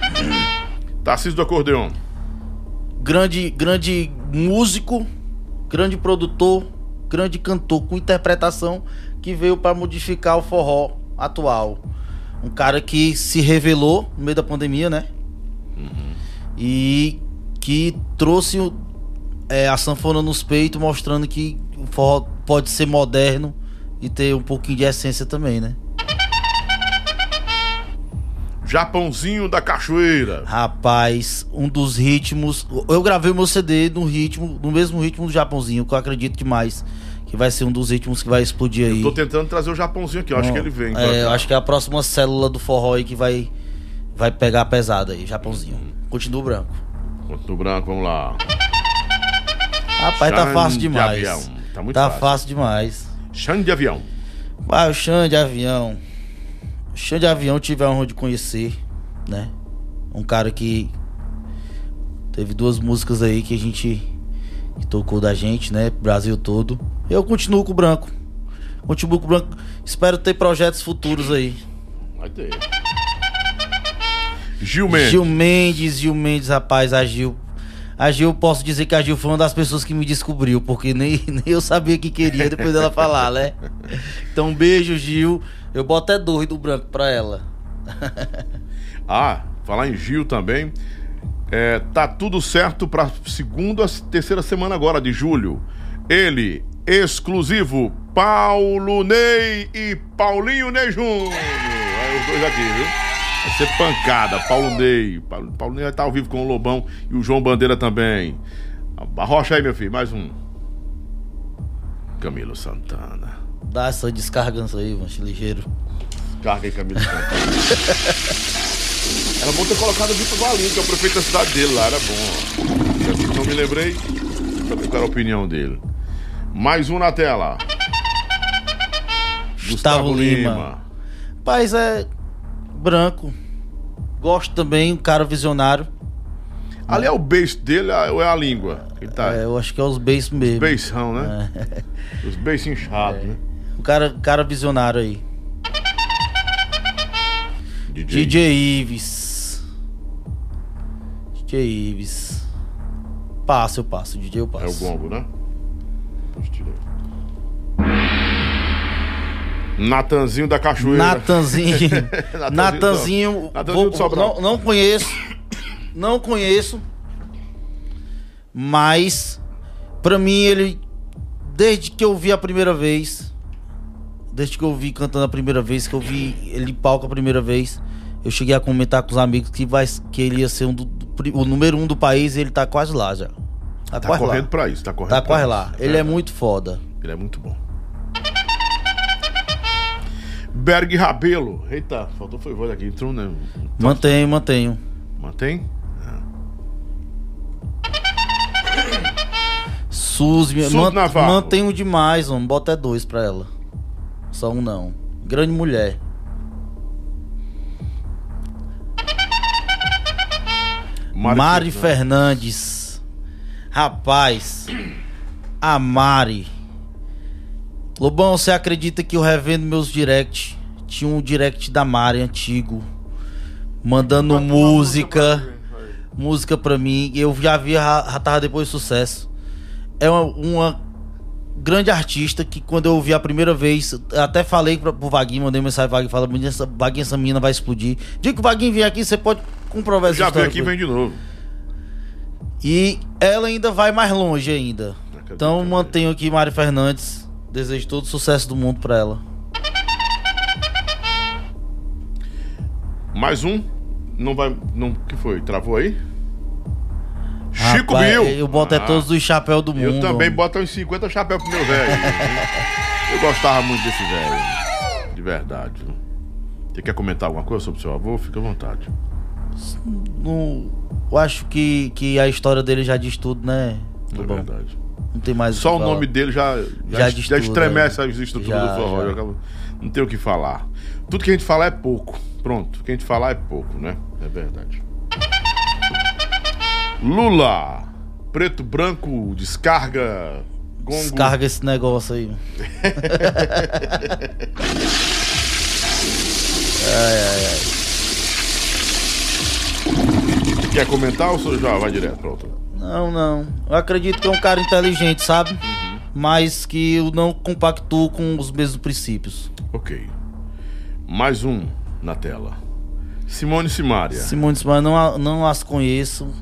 Tarcísio do Acordeon. Grande, grande músico, grande produtor, grande cantor com interpretação que veio para modificar o forró atual. Um cara que se revelou no meio da pandemia, né? Uhum. E que trouxe é, a sanfona nos peitos, mostrando que o forró pode ser moderno e ter um pouquinho de essência também, né? Japãozinho da Cachoeira. Rapaz, um dos ritmos. Eu gravei o meu CD no ritmo, no mesmo ritmo do Japãozinho, que eu acredito demais. Que vai ser um dos ritmos que vai explodir aí. Eu tô tentando trazer o Japãozinho aqui, eu acho que ele vem. É, eu acho que é a próxima célula do forró aí que vai, vai pegar pesado aí, Japãozinho. Continua branco. Continua branco, vamos lá. Rapaz, tá Xande fácil demais. avião. Tá muito tá fácil. fácil demais. Xande de avião. Ah, o Xande Avião. O Xande Avião eu tive a honra de conhecer, né? Um cara que teve duas músicas aí que a gente que tocou da gente, né? Brasil todo. Eu continuo com o branco. Continuo com o branco. Espero ter projetos futuros aí. Vai ter. Gil Mendes. Gil Mendes, Gil Mendes, rapaz, a Gil. A Gil, posso dizer que a Gil foi uma das pessoas que me descobriu, porque nem, nem eu sabia que queria depois dela falar, né? Então, um beijo, Gil. Eu boto é dois do branco pra ela. Ah, falar em Gil também. É, tá tudo certo pra segunda, terceira semana agora de julho. Ele, exclusivo, Paulo Ney e Paulinho Ney Júnior. Aí os dois aqui, viu? Vai ser pancada, Paulo Ney. Paulo, Paulo Ney vai estar ao vivo com o Lobão e o João Bandeira também. Arrocha aí, meu filho, mais um. Camilo Santana. Dá essa descarga aí, mancho, ligeiro. Carga aí, Camilo Santana. Era bom ter colocado o Vitor Valinho, que é o prefeito da cidade dele lá, era bom. Não me lembrei, saber qual era a opinião dele. Mais um na tela. Gustavo Lima. Paz é branco. Gosto também, um cara visionário. Ali é o beijo dele ou é a língua? Tá. É, eu acho que é os beijos mesmo. Beição, né? Os beijos inchados, né? Um cara, cara visionário aí. DJ. DJ Ives. DJ Ives. Passo, eu passo. DJ eu passo. É o gongo, né? Depois tira aí. Natanzinho da Cachoeira. Natanzinho. Natanzinho Natanzinho. Natanzinho vou- não, não conheço. Não conheço. Mas, pra mim, ele. Desde que eu vi a primeira vez. Desde que eu vi cantando a primeira vez, que eu vi ele em palco a primeira vez. Eu cheguei a comentar com os amigos que, vai, que ele ia ser um do- o número um do país e ele tá quase lá já. Tá, Tá correndo lá. pra isso, tá correndo Tá quase isso. lá. É Ele é verdade. muito foda. Ele é muito bom. Berg Rabelo. Eita, faltou foi voz aqui. Entrou, né? Mantenho, mantenho. Mantém? Suzy, Suzy man, mantenho demais, mano. Bota é dois pra ela. Só um não. Grande mulher. Mari, Fernandes. Rapaz. A Mari. Lobão, você acredita que eu revendo meus direct? Tinha um direct da Mari antigo. Mandando música. Música pra mim. Eu já vi, já, já tava depois de sucesso. É uma, uma grande artista que quando eu ouvi a primeira vez, até falei pra, pro Vaguinho, mandei mensagem pro Vaguinho, falei, "Menino, essa, Vaguinho, essa menina vai explodir. Diga que o Vaguinho vier aqui, você pode comprovar essa Já história aqui e com vem de novo. e ela ainda vai mais longe ainda. Então mantenho aqui Mari Fernandes. Desejo todo o sucesso do mundo pra ela. Mais um. Não vai. Não, que foi? Travou aí? Chico Rapaz, Bill. Eu boto é Ah, todos os chapéus do mundo. Eu também boto uns 50 chapéus pro meu velho. eu gostava muito desse velho. De verdade. Você quer comentar alguma coisa sobre o seu avô? Fica à vontade. Não- eu acho que, que a história dele já diz tudo, né? É verdade. Não tem mais Só o falar. nome dele já, já, Já já, estremece né? as estruturas Já, do forró. já. acaba- Não tem o que falar. Tudo que a gente falar é pouco. Pronto. O que a gente falar é pouco, né? É verdade. Lula. Preto, branco, descarga. Gongo. Descarga esse negócio aí. Quer comentar ou o já vai direto pra outra? Não, não. Eu acredito que é um cara inteligente, sabe? Uhum. Mas que eu não compactuo com os mesmos princípios. Ok. Mais um na tela. Simone Simaria. Simone Simão, não, não as conheço.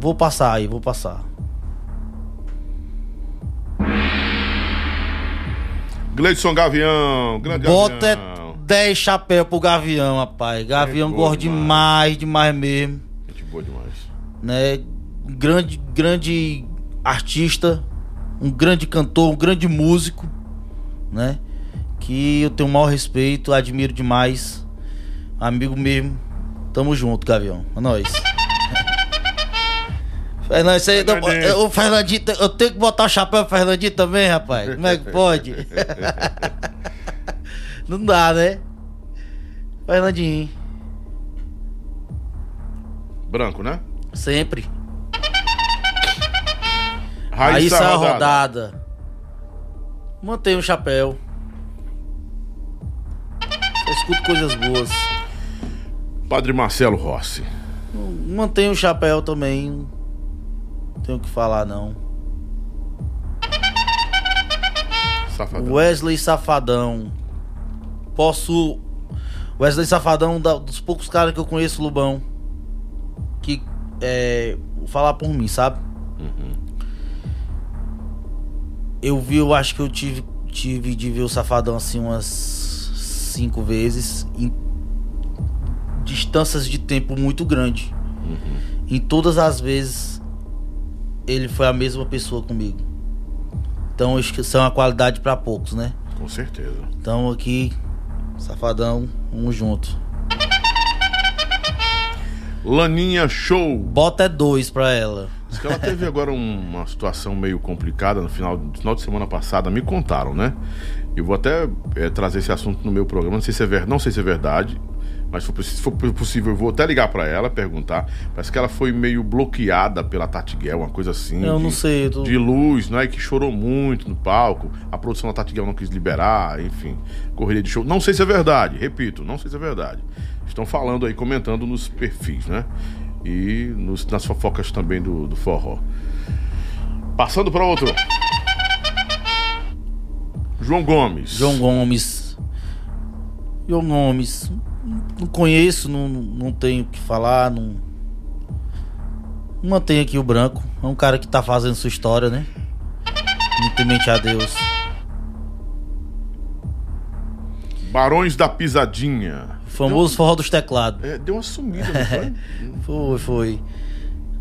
Vou passar aí, vou passar. Gleidson Gavião. Grande Bota Gavião. 10 chapéus pro Gavião, rapaz. Gavião É gosta boa demais, demais mesmo. Gente boa demais. Né? Grande, grande artista, um grande cantor, um grande músico, né? Que eu tenho o maior respeito, admiro demais. Amigo mesmo. Tamo junto, Gavião. É nóis. Fernando, isso aí, não, o Fernandinho, eu tenho que botar o chapéu pro Fernandinho também, rapaz. Como é que pode? não dá, né? Fernandinho, Branco, né? Sempre. Raíssa, Raíssa rodada. rodada. Mantenha o chapéu. Eu escuto coisas boas. Padre Marcelo Rossi. Mantenha o chapéu também. Não tenho o que falar, não. Safadão. Wesley Safadão. Posso. Wesley Safadão, dos poucos caras que eu conheço, Lubão. É. Falar por mim, sabe? Eu vi, eu acho que eu tive, tive de ver o Safadão assim umas cinco vezes. Em distâncias de tempo muito grande. Em todas as vezes, ele foi a mesma pessoa comigo. Então, acho que isso é uma qualidade pra poucos, né? Com certeza. Então, aqui, Safadão, vamos junto. Laninha Show. Bota é dois pra ela. Diz que ela teve agora um- uma situação meio complicada no final, no final de semana passada, me contaram, né? Eu vou até eh, trazer esse assunto no meu programa, não sei se é, ver, não sei se é verdade, mas se for, possível eu vou até ligar pra ela, perguntar. Parece que ela foi meio bloqueada pela Tatiguel, uma coisa assim. Eu de, não sei, tô- De luz, né? Que chorou muito no palco. A produção da Tatiguel não quis liberar, enfim. Correria de show. Não sei se é verdade, repito, não sei se é verdade. Estão falando aí, comentando nos perfis, né? E nos- nas fofocas também do, do forró. Passando para outro. João Gomes. João Gomes. João Gomes. Não conheço, não, não tenho o que falar, não. Mantém aqui o branco. É um cara que tá fazendo sua história, né? Muito temente a Deus. Barões da Pisadinha. O famoso forró dos teclados. É, deu uma sumida, não foi? Foi, foi.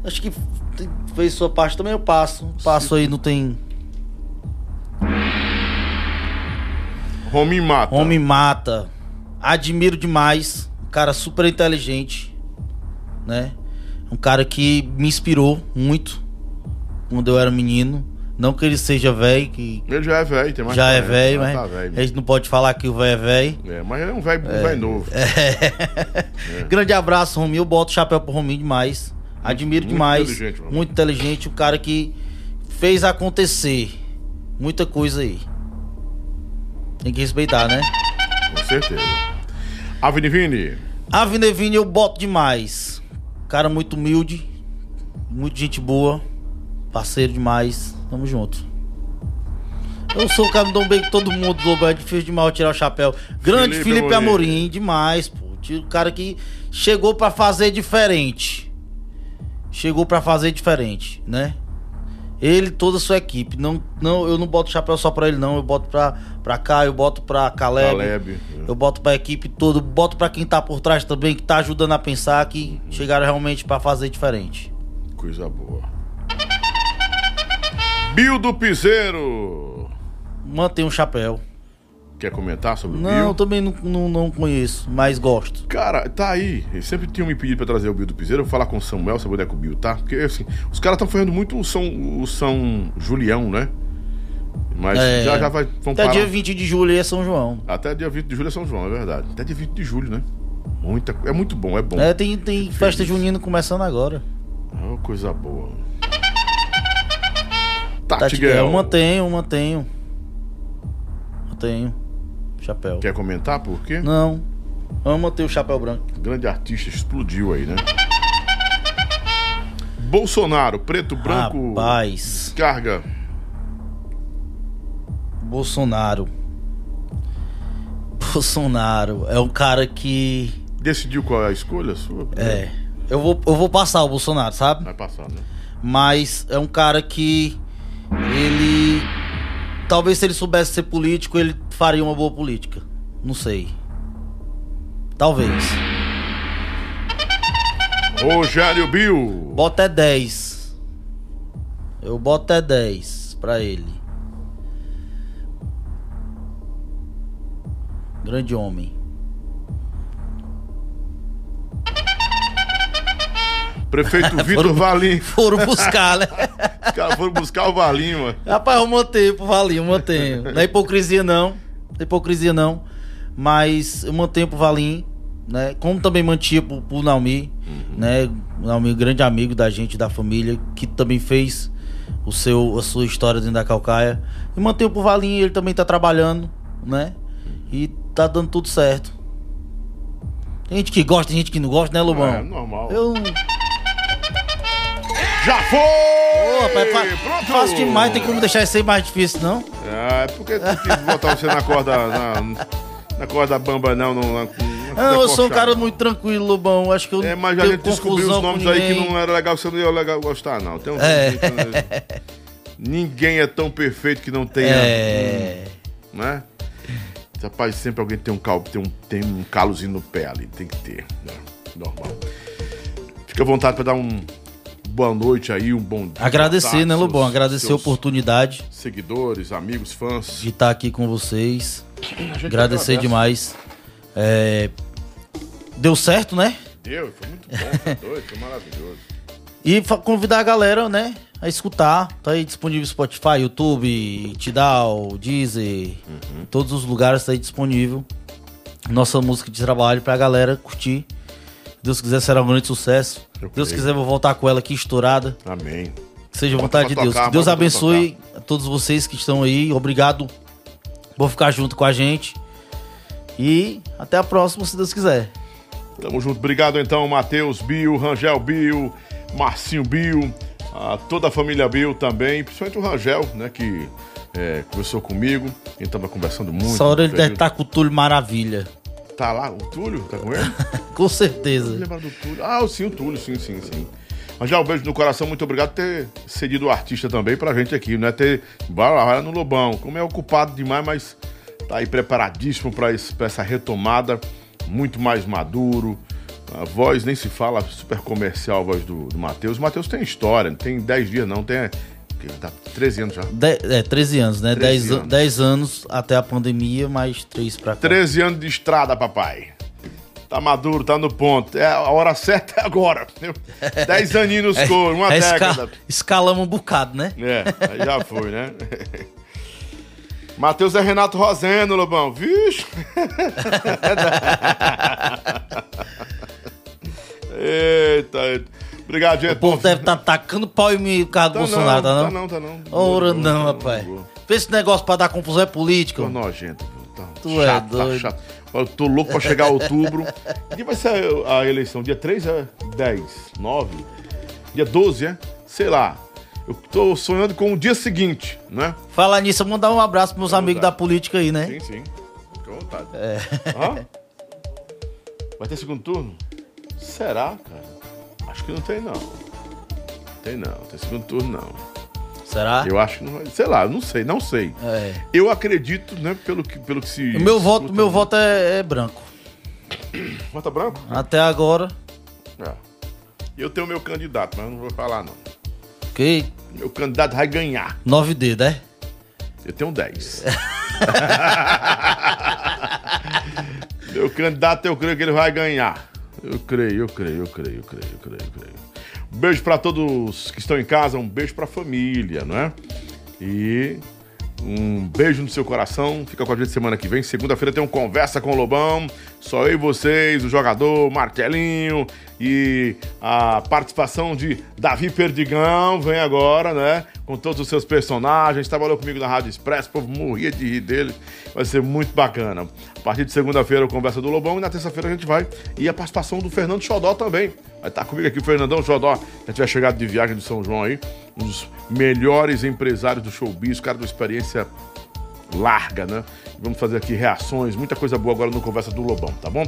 Acho que fez sua parte também, eu passo. Passo aí, não tem. Romin Mata. Homem mata. Admiro demais. Um cara super inteligente. Né? Um cara que me inspirou muito quando eu era menino. Não que ele seja velho, que Ele já é velho, tem mais já é 40, velho, mas Tá velho. a gente não pode falar que o velho é velho. É, mas ele é um velho velho novo. Grande abraço, Rominho. Eu boto o chapéu pro Rominho demais. Admiro muito demais. inteligente, Rominho. muito inteligente. O cara que fez acontecer muita coisa aí. Tem que respeitar, né? Com certeza. Avenivini. Avenevini eu boto demais. Cara muito humilde. Muito gente boa. Parceiro demais. Tamo junto. Eu sou o cara me dou bem com todo mundo, Lobo. É difícil demais tirar o chapéu. Grande Felipe Felipe, Amorim. Amorim. demais, pô. O cara que chegou pra fazer diferente. Chegou pra fazer diferente, né? Ele, toda a sua equipe. Não, não, eu não boto chapéu só pra ele, não. Eu boto pra, pra cá, eu boto pra Caleb. Caleb. Eu boto pra equipe toda, boto pra quem tá por trás também, que tá ajudando a pensar que chegaram realmente pra fazer diferente. Coisa boa. Bill do Piseiro. Mantém um chapéu. Quer comentar sobre o Não, Bill? eu também não, não, não conheço, mas gosto. Cara, tá aí. Eles sempre tinham me pedido pra trazer o Bill do Piseiro. Eu vou falar com o Samuel, saber onde é que o Bill tá. Porque, assim, os caras estão fazendo muito o São, o São Julião, né? Mas É. já, já vai, vão Até parar. dia 20 de julho aí é São João. Até dia 20 de julho é São João, é verdade. Até dia 20 de julho, né? Muita, é muito bom, é bom. É, tem, tem festa junina começando agora. Oh, coisa boa. Tatiguel. Guel, mantenho, mantenho. Mantenho. Chapéu. Quer comentar por quê? Não. Vamos manter o chapéu branco. Grande artista explodiu aí, né? Bolsonaro, preto, branco, Rapaz. carga. Bolsonaro. Bolsonaro é um cara que. Decidiu qual é a escolha sua? É. Eu vou, eu vou passar o Bolsonaro, sabe? Vai passar, né? Mas é um cara que. Ele. Talvez se ele soubesse ser político, ele faria uma boa política. Não sei. Talvez. Rogério Bill. Bota é 10. Eu boto é 10 pra ele. Grande homem. Prefeito Vitor Valim. Foram buscar, né? Os caras foram buscar o Valim, mano. Rapaz, eu mantenho pro Valinho, eu mantenho. Não é hipocrisia, não. Não é hipocrisia, não. Mas eu mantenho pro Valim, né? Como também mantinha pro, pro Naomi, né? O Naomi, grande amigo da gente, da família, que também fez o seu, a sua história dentro da Calcaia. E mantenho pro Valim, ele também tá trabalhando, né? E tá dando tudo certo. Tem gente que gosta, tem gente que não gosta, né, Lobão? É, normal. Eu. Já foi! Ô, rapaz, fa Pronto! fácil demais, tem como deixar isso aí mais difícil, não? É, porque tem que botar você na corda. Na, na corda bamba, não. não Ah, eu sou um cara muito tranquilo, Lobão. Acho que eu É, mas não a gente descobriu os nomes aí que não era legal, você não ia legal gostar, não. Tem um É. né? Ninguém é tão perfeito que não tenha. É. Né? Rapaz, sempre alguém tem um calo, tem um, tem um calozinho no pé ali, tem que ter. Né? Normal. Fica à vontade para dar um boa noite aí, um bom dia. Agradecer, boa né, tarde, Lobão? Agradecer a oportunidade Seguidores, amigos, fãs. de estar aqui com vocês. Agradecer agradece. demais. É, Deu certo, né? Deu, foi muito bom, foi doido, foi maravilhoso. E convidar a galera, né, a escutar. Tá aí disponível Spotify, YouTube, Tidal, Deezer, Uhum. todos os lugares tá aí disponível. Nossa música de trabalho pra galera curtir. Deus quiser será um grande sucesso. Eu Deus creio. quiser vou voltar com ela aqui estourada. Amém. Que seja Bota vontade de Deus. tocar, que Deus abençoe a todos vocês que estão aí. Obrigado por ficar junto com a gente. E até a próxima, se Deus quiser. Tamo junto. Obrigado então, Matheus Bill, Rangel Bill, Marcinho Bill, a toda a família Bill também, principalmente o Rangel, né, que é, conversou comigo. A gente tava conversando muito. Essa hora ele deve estar com o Túlio Maravilha. Tá lá, o Túlio? Tá com ele? Com certeza. lembro do Túlio. Ah, sim, o Túlio, sim, sim, sim. Rangel, um beijo no coração, muito obrigado por ter cedido o artista também pra gente aqui, não é ter. Vai lá, vai lá no Lobão. Como é ocupado demais, mas tá aí preparadíssimo pra, esse- pra essa retomada, muito mais maduro. A voz nem se fala, super comercial a voz do, do Matheus. O Matheus tem história, não tem 10 dias não, tem. Que Tá 13 anos já. De- é, 13 anos, né? 13 10 an- anos. 10 anos até a pandemia, mais 3 pra cá. 13 anos de estrada, papai. Tá maduro, tá no ponto. É, a hora certa é agora. 10 aninhos nos coros, uma É, esca- década. Escalamos um bocado, né? É, aí já foi, né? Matheus é Renato Roseno, Lobão. Vixe! eita, eita. Obrigado, gente. O povo deve estar tacando pau em mim por causa do Tá Bolsonaro, tá não? Tá não, tá não. Ora Boa, não, boa, rapaz. Fez esse negócio pra dar confusão é política. Tô nojento. viu? Tá Tu é chato, tá doido. chato. Eu tô louco pra chegar outubro. Que dia vai ser a eleição? Dia 3 é 10, 9? Dia 12, é? Sei lá. Eu tô sonhando com o dia seguinte, né? Falar nisso, eu vou mandar um abraço pros meus amigos da política aí, né? Sim, sim. Fica à vontade. É. Vai ter segundo turno? Será, cara? Acho que não tem, não. Tem não. Tem segundo turno, não. Será? Eu acho que não vai. Sei lá, não sei, não sei. É. Eu acredito, né, pelo que, pelo que se. O meu voto, escuta, meu né? voto é, é branco. Vota branco? Até agora, É. Eu tenho meu candidato, mas eu não vou falar, não. ok? Meu candidato vai ganhar. 9D, né? Eu tenho 10. Meu candidato, eu creio que ele vai ganhar. Eu creio, eu creio, eu creio, eu creio, eu creio, eu creio. Um beijo pra todos que estão em casa, um beijo pra família, não é? E um beijo no seu coração. Fica com a gente semana que vem. Segunda-feira tem um Conversa com o Lobão. Só eu e vocês, o jogador Martelinho e a participação de Davi Perdigão vem agora, né? Com todos os seus personagens. Trabalhou comigo na Rádio Expresso, o povo morria de rir dele. Vai ser muito bacana. A partir de segunda-feira, Conversa do Lobão. E na terça-feira a gente vai. E a participação do Fernando Xodó também. Vai estar comigo aqui o Fernandão Xodó. Gente vai chegar de viagem de São João aí. Um dos melhores empresários do showbiz, cara uma experiência larga, né? Vamos fazer aqui reações, muita coisa boa agora no Conversa do Lobão, tá bom?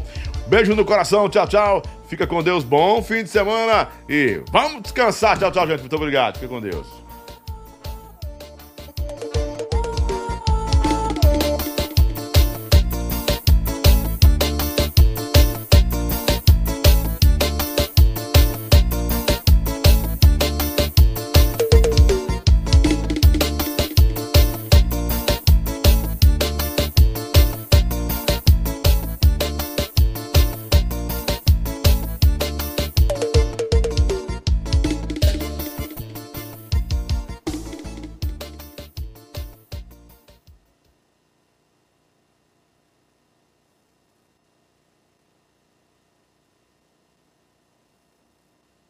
Beijo no coração, tchau, tchau. Fica com Deus, bom fim de semana e vamos descansar. Tchau, tchau, gente. Muito obrigado. Fica com Deus.